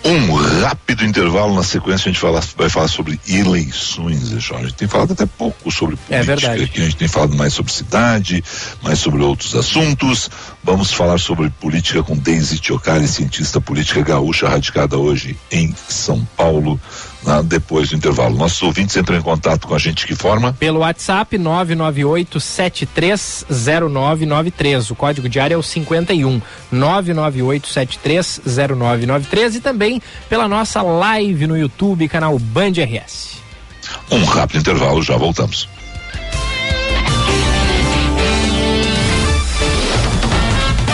Um rápido intervalo na sequência a gente fala- vai falar sobre eleições, Jorge. A gente tem falado até pouco sobre política. É. Aqui a gente tem falado mais sobre cidade, mais sobre outros assuntos. Vamos falar sobre política com Deise Tiocari, cientista política gaúcha radicada hoje em São Paulo, na- depois do intervalo. Nossos ouvintes entram em contato com a gente de que forma? Pelo WhatsApp 998-730993. O código de área é o 51 998-730993 e também pela nossa live no YouTube, canal Band RS. Um rápido intervalo, já voltamos.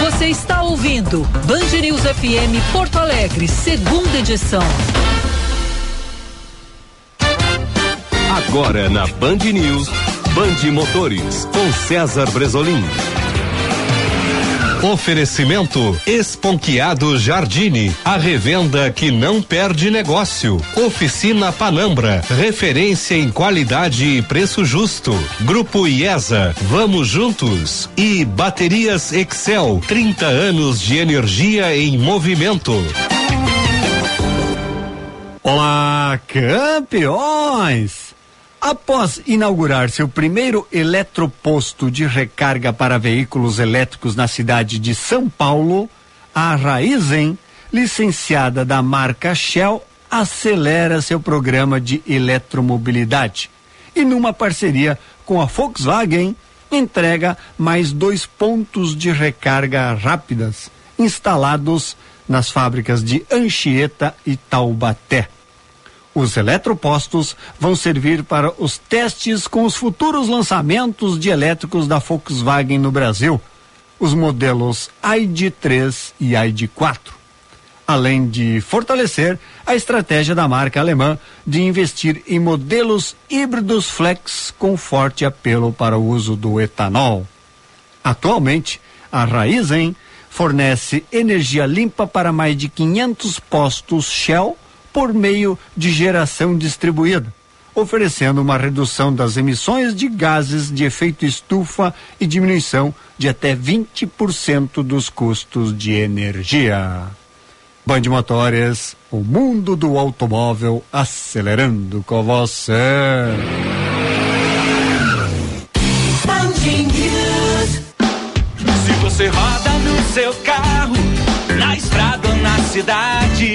Você está ouvindo Band News FM Porto Alegre, segunda edição. Agora na Band News, Band Motores, com César Bresolim. Oferecimento Esponquiado Jardine, a revenda que não perde negócio. Oficina Panambra, referência em qualidade e preço justo. Grupo IESA, vamos juntos. E Baterias Excel, 30 anos de energia em movimento. Olá, campeões! Após inaugurar seu primeiro eletroposto de recarga para veículos elétricos na cidade de São Paulo, a Raizen, licenciada da marca Shell, acelera seu programa de eletromobilidade. E numa parceria com a Volkswagen, entrega mais dois pontos de recarga rápidas instalados nas fábricas de Anchieta e Taubaté. Os eletropostos vão servir para os testes com os futuros lançamentos de elétricos da Volkswagen no Brasil, os modelos ID3 e ID4. Além de fortalecer a estratégia da marca alemã de investir em modelos híbridos flex com forte apelo para o uso do etanol. Atualmente, a Raizen fornece energia limpa para mais de 500 postos Shell por meio de geração distribuída, oferecendo uma redução das emissões de gases de efeito estufa e diminuição de até 20% dos custos de energia. Band Motores, o mundo do automóvel acelerando com você. Se você roda no seu carro, na estrada ou na cidade,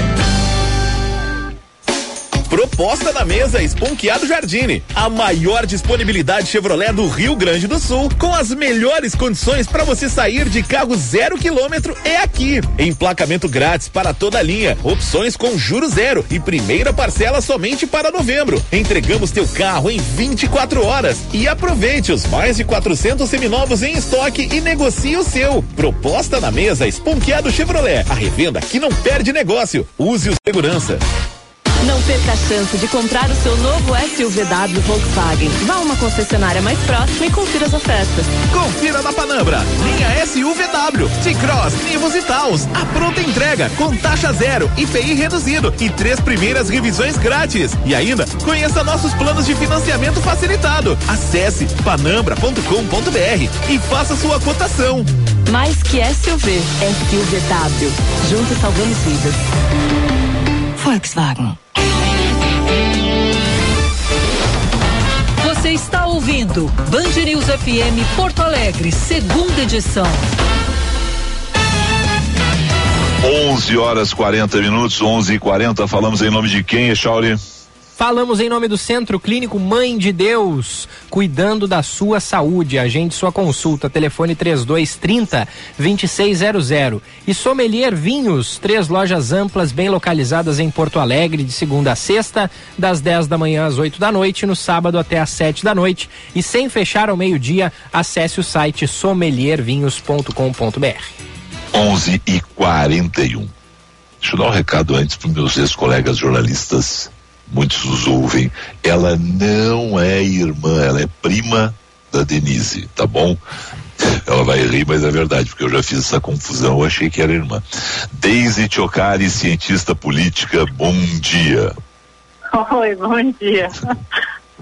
Proposta na mesa Esponquiado Jardine. A maior disponibilidade Chevrolet do Rio Grande do Sul, com as melhores condições para você sair de carro zero quilômetro é aqui. Emplacamento grátis para toda a linha, opções com juro zero e primeira parcela somente para novembro. Entregamos teu carro em 24 horas e aproveite os mais de 400 seminovos em estoque e negocie o seu. Proposta na mesa Esponquiado Chevrolet, a revenda que não perde negócio. Use o segurança. Não perca a chance de comprar o seu novo SUVW Volkswagen. Vá a uma concessionária mais próxima e confira as ofertas. Confira na Panambra, linha SUVW, T-Cross, Nivus e Taos. A pronta entrega com taxa zero, IPI reduzido e três primeiras revisões grátis. E ainda, conheça nossos planos de financiamento facilitado. Acesse panambra.com.br e faça sua cotação. Mais que SUV, SUVW. Juntos salvamos vidas. Volkswagen. Você está ouvindo Band News FM Porto Alegre, segunda edição. 11 horas 40 minutos, 11 e 40 Falamos em nome de quem, Echauri? Falamos em nome do Centro Clínico Mãe de Deus, cuidando da sua saúde. Agende sua consulta, telefone 3230 2600. E Sommelier Vinhos, três lojas amplas bem localizadas em Porto Alegre, de segunda a sexta, das 10 da manhã às 8 da noite, no sábado até às 7 da noite. E sem fechar ao meio-dia, acesse o site sommeliervinhos.com.br. 11 e 41 Deixa eu dar um recado antes para meus ex-colegas jornalistas muitos ouvem, ela não é irmã, ela é prima da Denise, tá bom? Ela vai rir, mas é verdade, porque eu já fiz essa confusão, eu achei que era irmã. Deise Chocari, cientista política, bom dia. Oi, bom dia.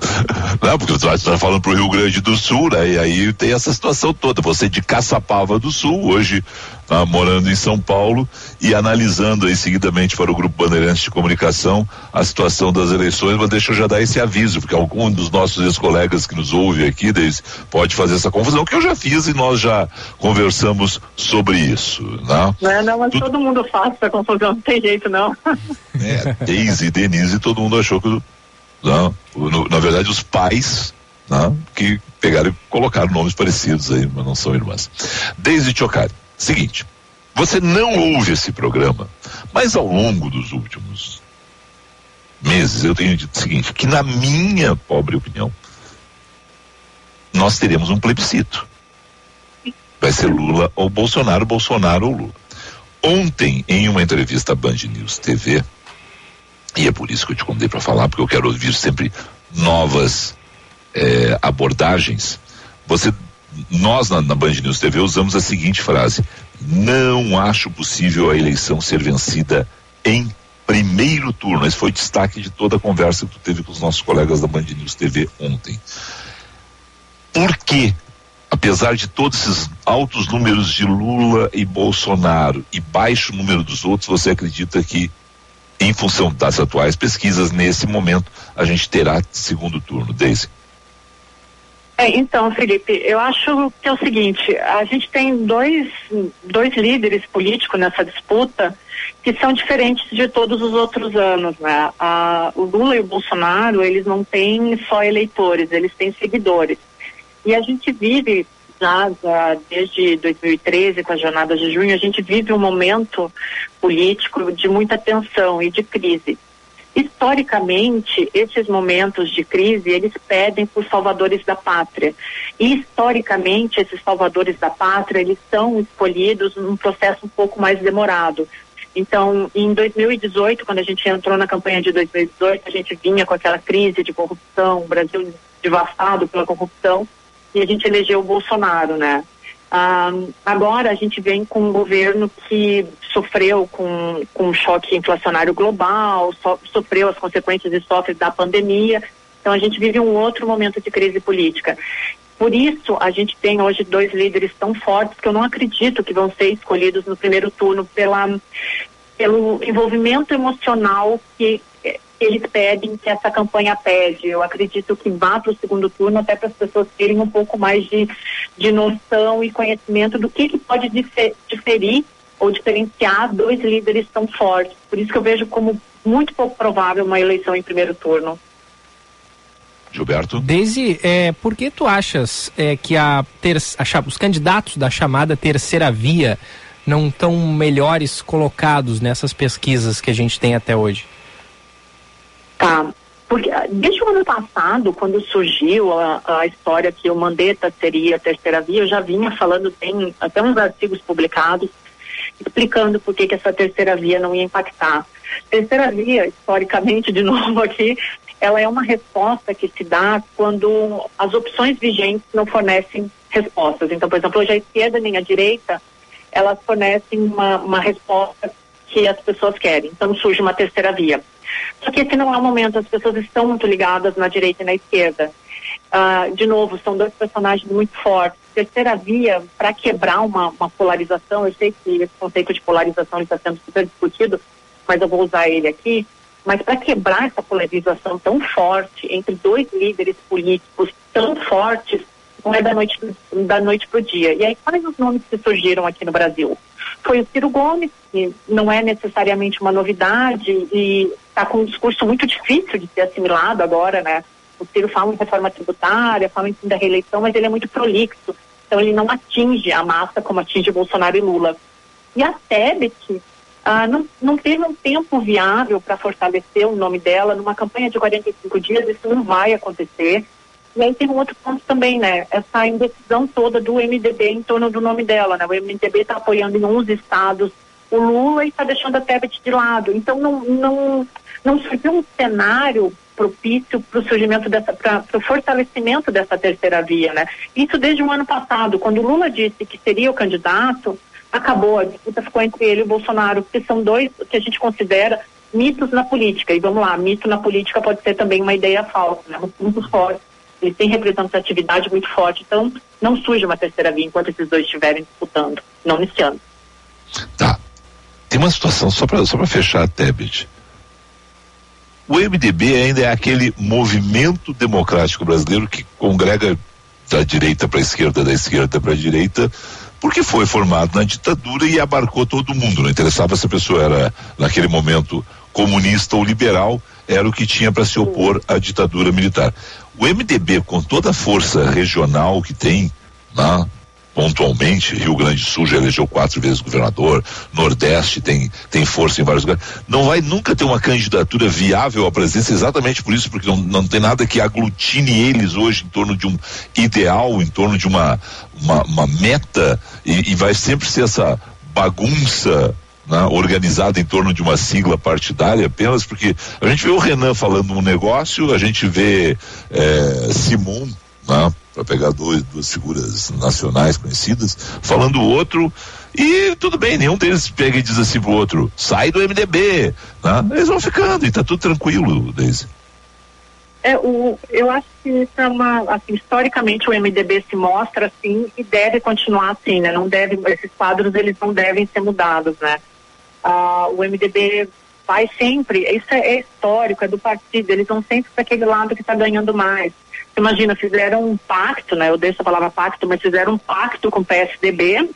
Não, porque você está falando para o Rio Grande do Sul, né? E aí tem essa situação toda. Você de Caçapava do Sul, hoje tá morando em São Paulo e analisando aí seguidamente para o Grupo Bandeirantes de Comunicação a situação das eleições, mas deixa eu já dar esse aviso, porque algum dos nossos ex-colegas que nos ouve aqui Deise, pode fazer essa confusão, que eu já fiz e nós já conversamos sobre isso, né? Não, é, não mas Tudo... todo mundo faz essa confusão, não tem jeito não. É, Deise e Denise, todo mundo achou que no, na verdade, os pais não, que pegaram e colocaram nomes parecidos aí, mas não são irmãs. Desde Chocari, seguinte, você não ouve esse programa, mas ao longo dos últimos meses eu tenho dito o seguinte, que na minha pobre opinião, nós teremos um plebiscito. Vai ser Lula ou Bolsonaro, Bolsonaro ou Lula. Ontem, em uma entrevista à Band News TV, e é por isso que eu te convidei para falar, porque eu quero ouvir sempre novas é, abordagens. Você, nós na, na Band News TV usamos a seguinte frase: não acho possível a eleição ser vencida em primeiro turno. Esse foi o destaque de toda a conversa que tu teve com os nossos colegas da Band News TV ontem. Por quê? Apesar de todos esses altos números de Lula e Bolsonaro e baixo número dos outros, você acredita que em função das atuais pesquisas, nesse momento, a gente terá segundo turno. Deise. É, então, Felipe, eu acho que é o seguinte, a gente tem dois, dois líderes políticos nessa disputa que são diferentes de todos os outros anos, né? A, o Lula e o Bolsonaro, eles não têm só eleitores, eles têm seguidores. E a gente vive desde 2013, com as jornadas de junho, a gente vive um momento político de muita tensão e de crise. Historicamente, esses momentos de crise, eles pedem por salvadores da pátria. E historicamente, esses salvadores da pátria, eles são escolhidos num processo um pouco mais demorado. Então, em 2018, quando a gente entrou na campanha de 2018, a gente vinha com aquela crise de corrupção, o Brasil devastado pela corrupção, e a gente elegeu o Bolsonaro, né? Ah, agora a gente vem com um governo que sofreu com, com um choque inflacionário global, so, sofreu as consequências e sofre da pandemia. Então a gente vive um outro momento de crise política. Por isso a gente tem hoje dois líderes tão fortes que eu não acredito que vão ser escolhidos no primeiro turno pela, pelo envolvimento emocional que eles pedem, que essa campanha pede. Eu acredito que vá para o segundo turno até para as pessoas terem um pouco mais de, de noção e conhecimento do que, que pode diferir ou diferenciar dois líderes tão fortes. Por isso que eu vejo como muito pouco provável uma eleição em primeiro turno. Gilberto? Daisy, é, por que tu achas é, que a ter, a, os candidatos da chamada terceira via não estão melhores colocados nessas pesquisas que a gente tem até hoje? Tá. Porque ah, desde o ano passado, quando surgiu a, a história que o Mandetta seria a terceira via, eu já vinha falando, tem até uns artigos publicados explicando por que, que essa terceira via não ia impactar. Terceira via, historicamente, de novo aqui, ela é uma resposta que se dá quando as opções vigentes não fornecem respostas. Então, por exemplo, hoje a esquerda nem a direita, elas fornecem uma, uma resposta que as pessoas querem. Então surge uma terceira via. Só que esse não é o momento, as pessoas estão muito ligadas na direita e na esquerda. Uh, de novo, são dois personagens muito fortes. Terceira via, para quebrar uma, uma, polarização, eu sei que esse conceito de polarização está sendo super discutido, mas eu vou usar ele aqui. Mas para quebrar essa polarização tão forte entre dois líderes políticos tão fortes, não é da noite da noite para o dia. E aí quais os nomes que surgiram aqui no Brasil? Foi o Ciro Gomes, que não é necessariamente uma novidade e está com um discurso muito difícil de ser assimilado agora, né? O Ciro fala em reforma tributária, fala em fim da reeleição, mas ele é muito prolixo. Então ele não atinge a massa como atinge Bolsonaro e Lula. E a Tebet ah, não, não teve um tempo viável para fortalecer o nome dela numa campanha de 45 dias, isso não vai acontecer. E aí tem um outro ponto também, né? Essa indecisão toda do MDB em torno do nome dela, né? O MDB está apoiando em uns estados o Lula e está deixando a Tebet de lado. Então não, não, não surgiu um cenário propício para o surgimento dessa, para o fortalecimento dessa terceira via, né? Isso desde o ano passado, quando o Lula disse que seria o candidato, acabou, a disputa ficou entre ele e o Bolsonaro, que são dois que a gente considera mitos na política. E vamos lá, mito na política pode ser também uma ideia falsa, né? Muito forte. Eles têm representatividade muito forte, então não surge uma terceira via enquanto esses dois estiverem disputando, não nesse ano. Tá. Tem uma situação, só para só fechar Tebet o MDB ainda é aquele movimento democrático brasileiro que congrega da direita para a esquerda, da esquerda para a direita, porque foi formado na ditadura e abarcou todo mundo. Não interessava se a pessoa era, naquele momento, comunista ou liberal, era o que tinha para se opor à ditadura militar. O MDB, com toda a força regional que tem, né, pontualmente, Rio Grande do Sul já elegeu quatro vezes governador, Nordeste tem, tem força em vários lugares. Não vai nunca ter uma candidatura viável à presidência exatamente por isso, porque não, não tem nada que aglutine eles hoje em torno de um ideal, em torno de uma, uma, uma meta, e, e vai sempre ser essa bagunça né, organizada em torno de uma sigla partidária apenas porque a gente vê o Renan falando um negócio, a gente vê é, Simon né, para pegar dois, duas figuras nacionais conhecidas, falando outro, e tudo bem, nenhum deles pega e diz assim pro outro, sai do MDB, né? eles vão ficando e tá tudo tranquilo, Deise. É, o, eu acho que isso é uma, assim, historicamente o MDB se mostra assim e deve continuar assim, né? Não deve, esses quadros eles não devem ser mudados, né? O MDB vai sempre, isso é, é histórico, é do partido, eles vão sempre para aquele lado que está ganhando mais imagina, fizeram um pacto, né? Eu deixo a palavra pacto, mas fizeram um pacto com o PSDB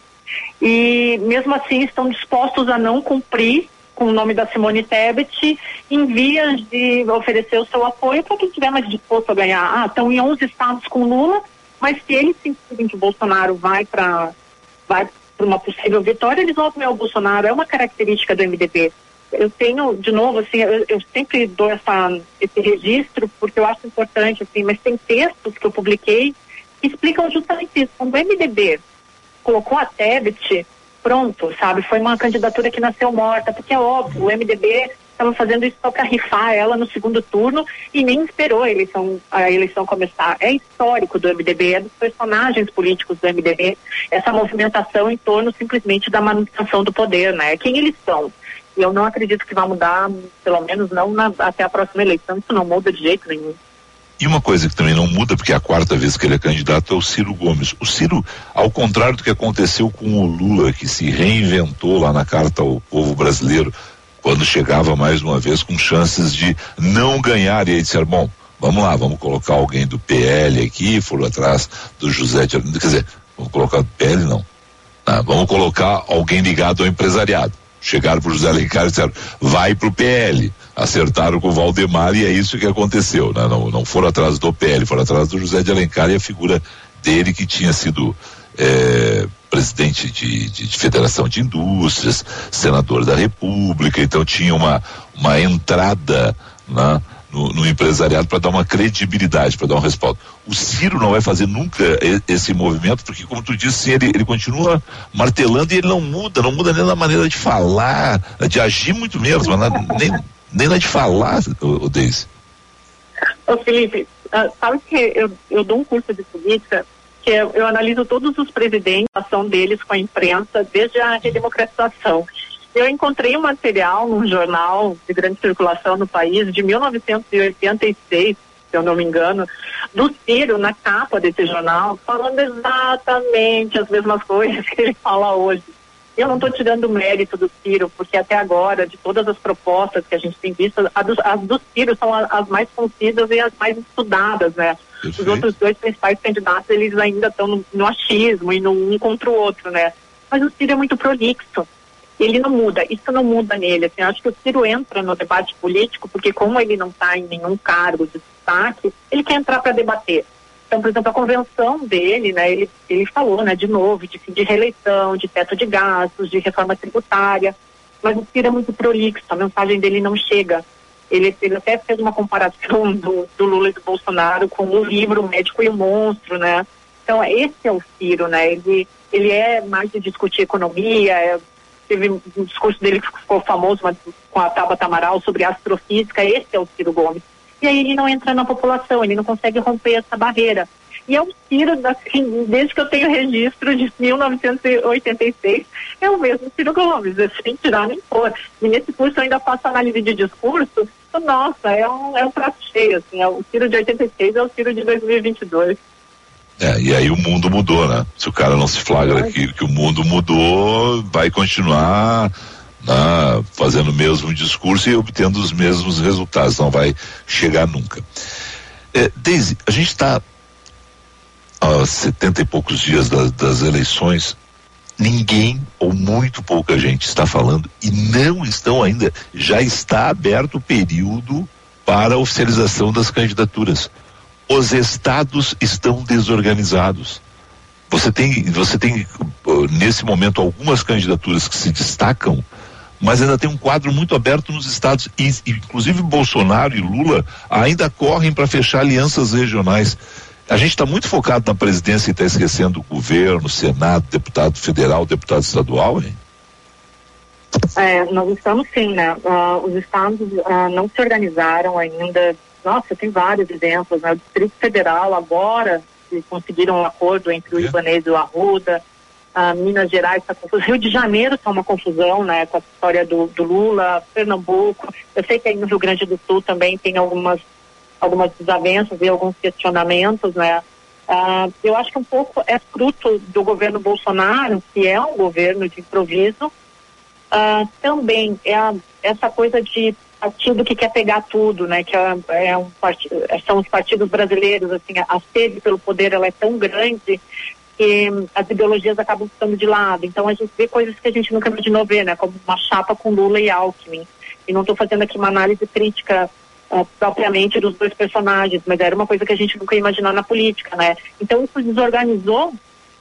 e mesmo assim estão dispostos a não cumprir com o nome da Simone Tebet em vias de oferecer o seu apoio para quem estiver mais disposto a ganhar. Ah, estão em 11 estados com Lula, mas se eles sentirem que Bolsonaro vai para vai para uma possível vitória, eles vão apoiar o Bolsonaro. É uma característica do MDB eu tenho, de novo, assim, eu, eu, sempre dou essa, esse registro porque eu acho importante, assim, mas tem textos que eu publiquei que explicam justamente isso. Quando o MDB colocou a Tebet, pronto, sabe, foi uma candidatura que nasceu morta, porque é óbvio, o MDB estava fazendo isso só para rifar ela no segundo turno e nem esperou a eleição, a eleição começar. É histórico do MDB, é dos personagens políticos do MDB, essa movimentação em torno simplesmente da manutenção do poder, né? Quem eles são? E eu não acredito que vai mudar, pelo menos não na, até a próxima eleição. Isso não muda de jeito nenhum. E uma coisa que também não muda, porque é a quarta vez que ele é candidato, é o Ciro Gomes. O Ciro, ao contrário do que aconteceu com o Lula, que se reinventou lá na carta ao povo brasileiro, quando chegava mais uma vez com chances de não ganhar, e aí disseram, bom, vamos lá, vamos colocar alguém do PL aqui, foram atrás do José de quer dizer, vamos colocar do PL não, ah, vamos colocar alguém ligado ao empresariado chegaram para o José Alencar e disseram, vai para o PL. Acertaram com o Valdemar e é isso que aconteceu. Né? Não, não foram atrás do PL, foram atrás do José de Alencar e a figura dele que tinha sido é, presidente de, de, de, Federação de Indústrias, senador da República, então tinha uma, uma entrada né, no, no empresariado para dar uma credibilidade, para dar um respaldo. O Ciro não vai fazer nunca esse movimento, porque, como tu disse, ele, ele continua martelando e ele não muda, não muda nem na maneira de falar, de agir muito menos, mas na, nem, nem na de falar, o, o Deise. Ô Felipe, uh, sabe que eu, eu dou um curso de política que eu, eu analiso todos os presidentes, a ação deles com a imprensa, desde a redemocratização. Eu encontrei um material num jornal de grande circulação no país de 1986, se eu não me engano, do Ciro na capa desse jornal, falando exatamente as mesmas coisas que ele fala hoje. Eu não estou tirando o mérito do Ciro, porque até agora, de todas as propostas que a gente tem visto, as do, as do Ciro são as, as mais concisas e as mais estudadas, né? Os outros dois principais candidatos, eles ainda estão no, no achismo e no um contra o outro, né? Mas o Ciro é muito prolixo. Ele não muda, isso não muda nele. Assim, acho que o Ciro entra no debate político porque, como ele não está em nenhum cargo de destaque, ele quer entrar para debater. Então, por exemplo, a convenção dele, né, ele, ele falou, né, de novo, de, de reeleição, de teto de gastos, de reforma tributária, mas o Ciro é muito prolixo, a mensagem dele não chega. Ele, ele até fez uma comparação do, do Lula e do Bolsonaro com o livro O Médico e o Monstro, né? Então, esse é o Ciro, né? Ele, ele é mais de discutir economia, é, teve um discurso dele que ficou famoso mas, com a Tabata Amaral sobre astrofísica, esse é o Ciro Gomes e aí ele não entra na população, ele não consegue romper essa barreira. E é um Ciro, assim, desde que eu tenho registro de 1986, é o mesmo Ciro Gomes, sem tirar nem pôr. E nesse curso eu ainda faço análise de discurso, então, nossa, é um, é um prato cheio, assim, é o Ciro de 86 é o Ciro de 2022. É, e aí o mundo mudou, né? Se o cara não se flagra aqui que o mundo mudou, vai continuar né, fazendo o mesmo discurso e obtendo os mesmos resultados, não vai chegar nunca. É, Deise, a gente está há setenta e poucos dias das, das eleições, ninguém ou muito pouca gente está falando e não estão ainda, já está aberto o período para a oficialização das candidaturas. Os estados estão desorganizados. Você tem, você tem nesse momento algumas candidaturas que se destacam mas ainda tem um quadro muito aberto nos estados e inclusive Bolsonaro e Lula ainda correm para fechar alianças regionais. A gente está muito focado na presidência e está esquecendo o governo, Senado, deputado federal, deputado estadual, hein? É, nós estamos sim, né? Uh, os estados uh, não se organizaram ainda. Nossa, tem vários exemplos, né? O Distrito Federal agora conseguiram um acordo entre o é. Ibanez e o Arruda a Minas Gerais está confuso, Rio de Janeiro está uma confusão, né, com a história do, do, Lula, Pernambuco. Eu sei que aí no Rio Grande do Sul também tem algumas algumas desavenças e alguns questionamentos, né. Ah, eu acho que um pouco é fruto do governo Bolsonaro, que é um governo de improviso. Ah, também é a, essa coisa de partido que quer pegar tudo, né? Que é, é um partido, são os partidos brasileiros, assim, a sede pelo poder ela é tão grande que as ideologias acabam ficando de lado. Então a gente vê coisas que a gente nunca imaginou ver, né? Como uma chapa com Lula e Alckmin. E não estou fazendo aqui uma análise crítica uh, propriamente dos dois personagens, mas era uma coisa que a gente nunca ia imaginar na política, né? Então isso desorganizou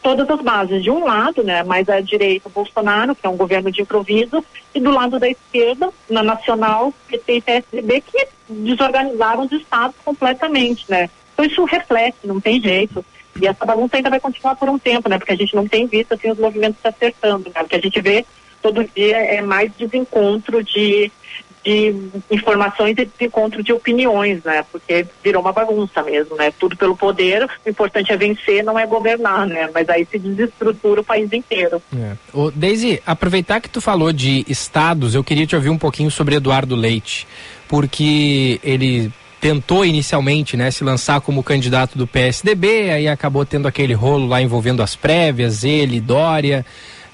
todas as bases. De um lado, né, mais à direita, Bolsonaro, que é um governo de improviso, e do lado da esquerda, na Nacional, PT e PSDB, que desorganizaram os estados completamente, né? Então isso reflete, não tem jeito. E essa bagunça ainda vai continuar por um tempo, né? Porque a gente não tem visto assim os movimentos se acertando, né? Que a gente vê todo dia é mais desencontro de, de informações e desencontro de opiniões, né? Porque virou uma bagunça mesmo, né? Tudo pelo poder, o importante é vencer, não é governar, né? Mas aí se desestrutura o país inteiro. É. O Daisy, aproveitar que tu falou de estados, eu queria te ouvir um pouquinho sobre Eduardo Leite, porque ele tentou inicialmente né, se lançar como candidato do PSDB, aí acabou tendo aquele rolo lá envolvendo as prévias, ele, Dória.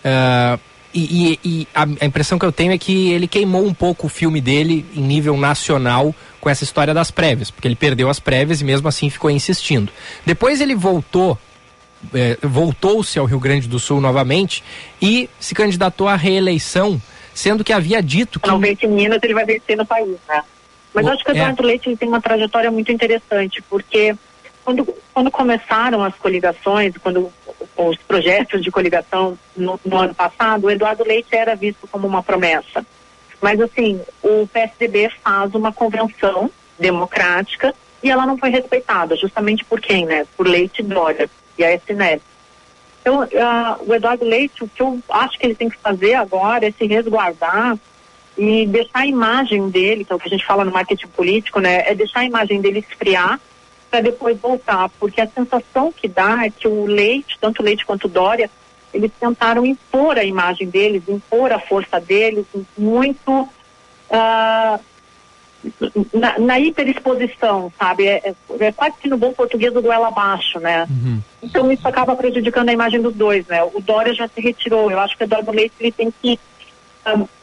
Uh, e, e, e a, a, impressão que eu tenho é que ele queimou um pouco o filme dele em nível nacional com essa história das prévias, porque ele perdeu as prévias e mesmo assim ficou insistindo. Depois ele voltou, é, voltou-se ao Rio Grande do Sul novamente e se candidatou à reeleição, sendo que havia dito que. Não vence em Minas, ele vai vencer no país, né? Mas eu acho que o Eduardo é. Leite tem uma trajetória muito interessante, porque quando, quando começaram as coligações, quando os projetos de coligação no, no, ano passado, o Eduardo Leite era visto como uma promessa. Mas, assim, o PSDB faz uma convenção democrática e ela não foi respeitada, justamente por quem, né? Por Leite Dória e a SNES. Então, uh, o Eduardo Leite, o que eu acho que ele tem que fazer agora é se resguardar e deixar a imagem dele, que é o que a gente fala no marketing político, né, é deixar a imagem dele esfriar para depois voltar, porque a sensação que dá é que o Leite, tanto o Leite quanto o Dória, eles tentaram impor a imagem deles, impor a força deles, muito uh, na, na hiperexposição, sabe? É, é, é quase que no bom português o goela abaixo, né? Uhum. Então isso acaba prejudicando a imagem dos dois, né? O Dória já se retirou. Eu acho que o Eduardo Leite ele tem que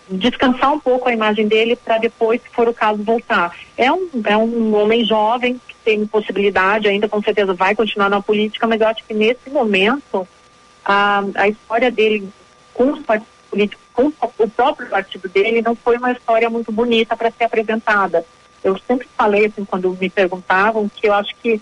descansar um pouco a imagem dele para depois, se for o caso, voltar. É um, é um homem jovem que tem possibilidade ainda, com certeza vai continuar na política, mas eu acho que nesse momento a, a história dele com os partidos políticos, com o próprio partido dele, não foi uma história muito bonita para ser apresentada. Eu sempre falei, assim, quando me perguntavam, que eu acho que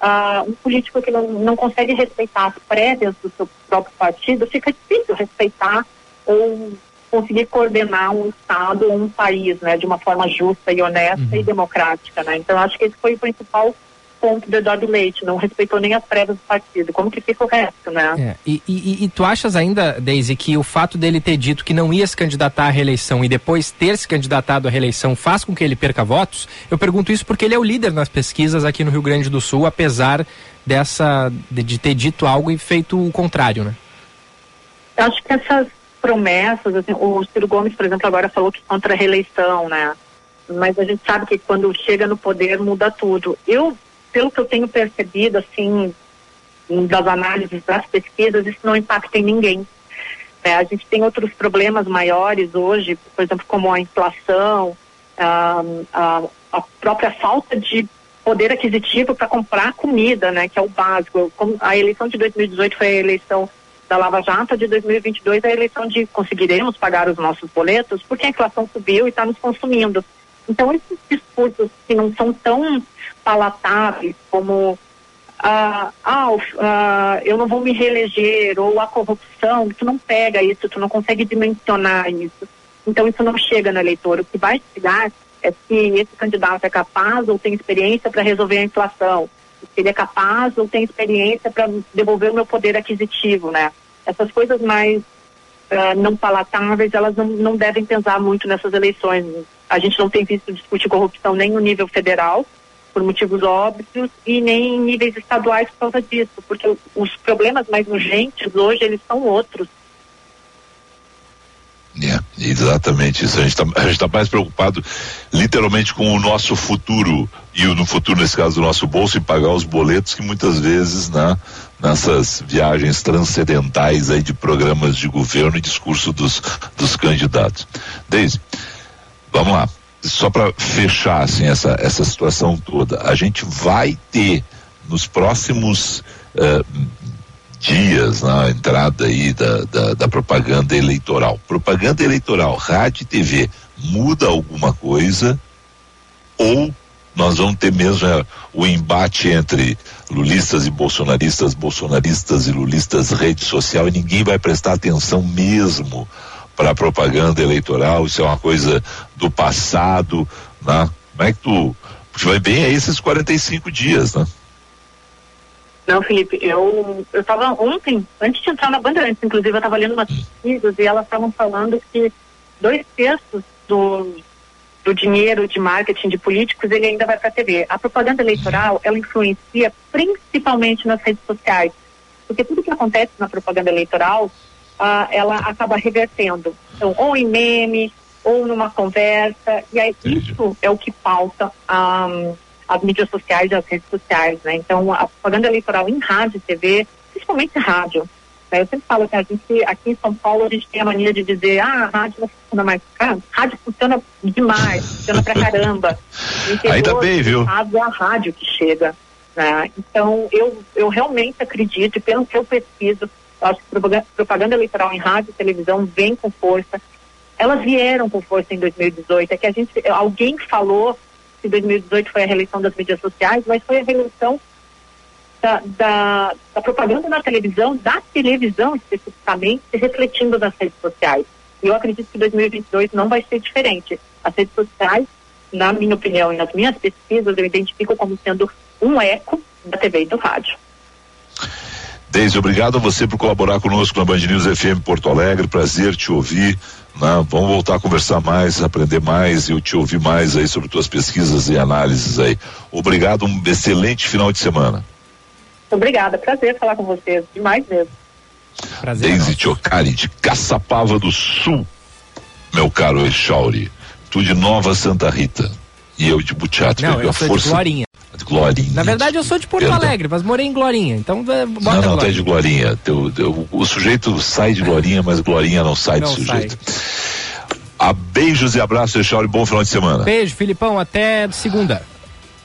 uh, um político que não, não consegue respeitar as prévias do seu próprio partido, fica difícil respeitar ou conseguir coordenar um Estado ou um país, né, de uma forma justa e honesta uhum. e democrática, né. Então, acho que esse foi o principal ponto do Eduardo Leite, não respeitou nem as prévias do partido. Como que fica o resto, né? É. E, e, e, tu achas ainda, Deise, que o fato dele ter dito que não ia se candidatar à reeleição e depois ter se candidatado à reeleição faz com que ele perca votos? Eu pergunto isso porque ele é o líder nas pesquisas aqui no Rio Grande do Sul, apesar dessa de, de ter dito algo e feito o contrário, né? Eu acho que essas promessas, assim, o Ciro Gomes, por exemplo, agora falou que contra a reeleição, né? Mas a gente sabe que quando chega no poder muda tudo. Eu, pelo que eu tenho percebido, assim, das análises das pesquisas, isso não impacta em ninguém. É, a gente tem outros problemas maiores hoje, por exemplo, como a inflação, a, a, a própria falta de poder aquisitivo para comprar comida, né, que é o básico. A eleição de 2018 foi a eleição da Lava Jato de 2022 é a eleição de conseguiremos pagar os nossos boletos porque a inflação subiu e está nos consumindo. Então, esses discursos que não são tão palatáveis como ah, ah, ah, eu não vou me reeleger ou a corrupção, tu não pega isso, tu não consegue dimensionar isso. Então, isso não chega no eleitor. O que vai chegar é se esse candidato é capaz ou tem experiência para resolver a inflação, se ele é capaz ou tem experiência para devolver o meu poder aquisitivo, né? Essas coisas mais uh, não palatáveis, elas não, não devem pensar muito nessas eleições. A gente não tem visto discutir corrupção nem no nível federal, por motivos óbvios, e nem em níveis estaduais por causa disso, porque os problemas mais urgentes hoje, eles são outros. É, exatamente isso. A gente está tá mais preocupado literalmente com o nosso futuro e o, no futuro, nesse caso, do nosso bolso e pagar os boletos que muitas vezes, né, nessas viagens transcendentais aí de programas de governo e discurso dos, dos candidatos. Deise, vamos lá. Só para fechar assim essa, essa situação toda, a gente vai ter nos próximos uh, dias na entrada aí da, da, da, propaganda eleitoral. Propaganda eleitoral, rádio e TV, muda alguma coisa ou nós vamos ter mesmo é, o embate entre lulistas e bolsonaristas, bolsonaristas e lulistas rede social e ninguém vai prestar atenção mesmo para a propaganda eleitoral, isso é uma coisa do passado, né? Como é que tu vai bem aí esses 45 dias, né? Não, Felipe, eu eu estava ontem, antes de entrar na Bandeirantes, inclusive eu estava lendo umas pesquisas e elas estavam falando que dois terços do, do dinheiro de marketing de políticos ele ainda vai para a TV. A propaganda eleitoral ela influencia principalmente nas redes sociais, porque tudo que acontece na propaganda eleitoral ah, ela acaba revertendo, então ou em memes ou numa conversa e aí isso é o que pauta ah, as mídias sociais e as redes sociais, né? Então, a propaganda eleitoral em rádio e TV, principalmente rádio. Né? Eu sempre falo que a gente, aqui em São Paulo, a gente tem a mania de dizer, ah, a rádio não funciona mais. Cara, rádio funciona demais, funciona pra caramba. Ainda bem, viu? É a rádio que chega. Né? Então, eu, eu realmente acredito, e pelo que eu pesquiso, eu acho que propaganda eleitoral em rádio e televisão vem com força. Elas vieram com força em 2018. É que a gente, alguém falou que 2018 foi a reeleição das mídias sociais, mas foi a reeleição da, da, da, propaganda na televisão, da televisão especificamente, refletindo nas redes sociais. E eu acredito que 2022 não vai ser diferente. As redes sociais, na minha opinião e nas minhas pesquisas, eu identifico como sendo um eco da TV e do rádio. Deise, obrigado a você por colaborar conosco na Band News FM Porto Alegre. Prazer te ouvir. Né? Vamos voltar a conversar mais, aprender mais e eu te ouvir mais aí sobre tuas pesquisas e análises aí. Obrigado, um excelente final de semana. Obrigada, prazer falar com vocês, demais mesmo. Prazer. Deise Tiocari, de Caçapava do Sul, meu caro Echauri, tu de Nova Santa Rita. E eu de Butiá, tu Não, eu a sou força. de Glorinha. De Glorinha. Na verdade, eu sou de Porto Perdão. Alegre, mas morei em Glorinha. Então, é, bota Não, não, tu é de Glorinha. Teu, teu- o sujeito sai de Glorinha, mas Glorinha não sai do Não sujeito. A beijos e abraços, Echauri, bom final de semana. Beijo, Filipão. Até segunda.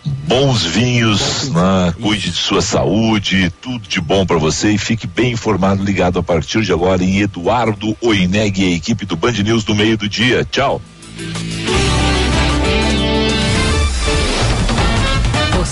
Bons vinhos, né? cuide de sua saúde, tudo de bom pra você e fique bem informado, ligado a partir de agora em Eduardo Oineg e a equipe do Band News do meio do dia. Tchau.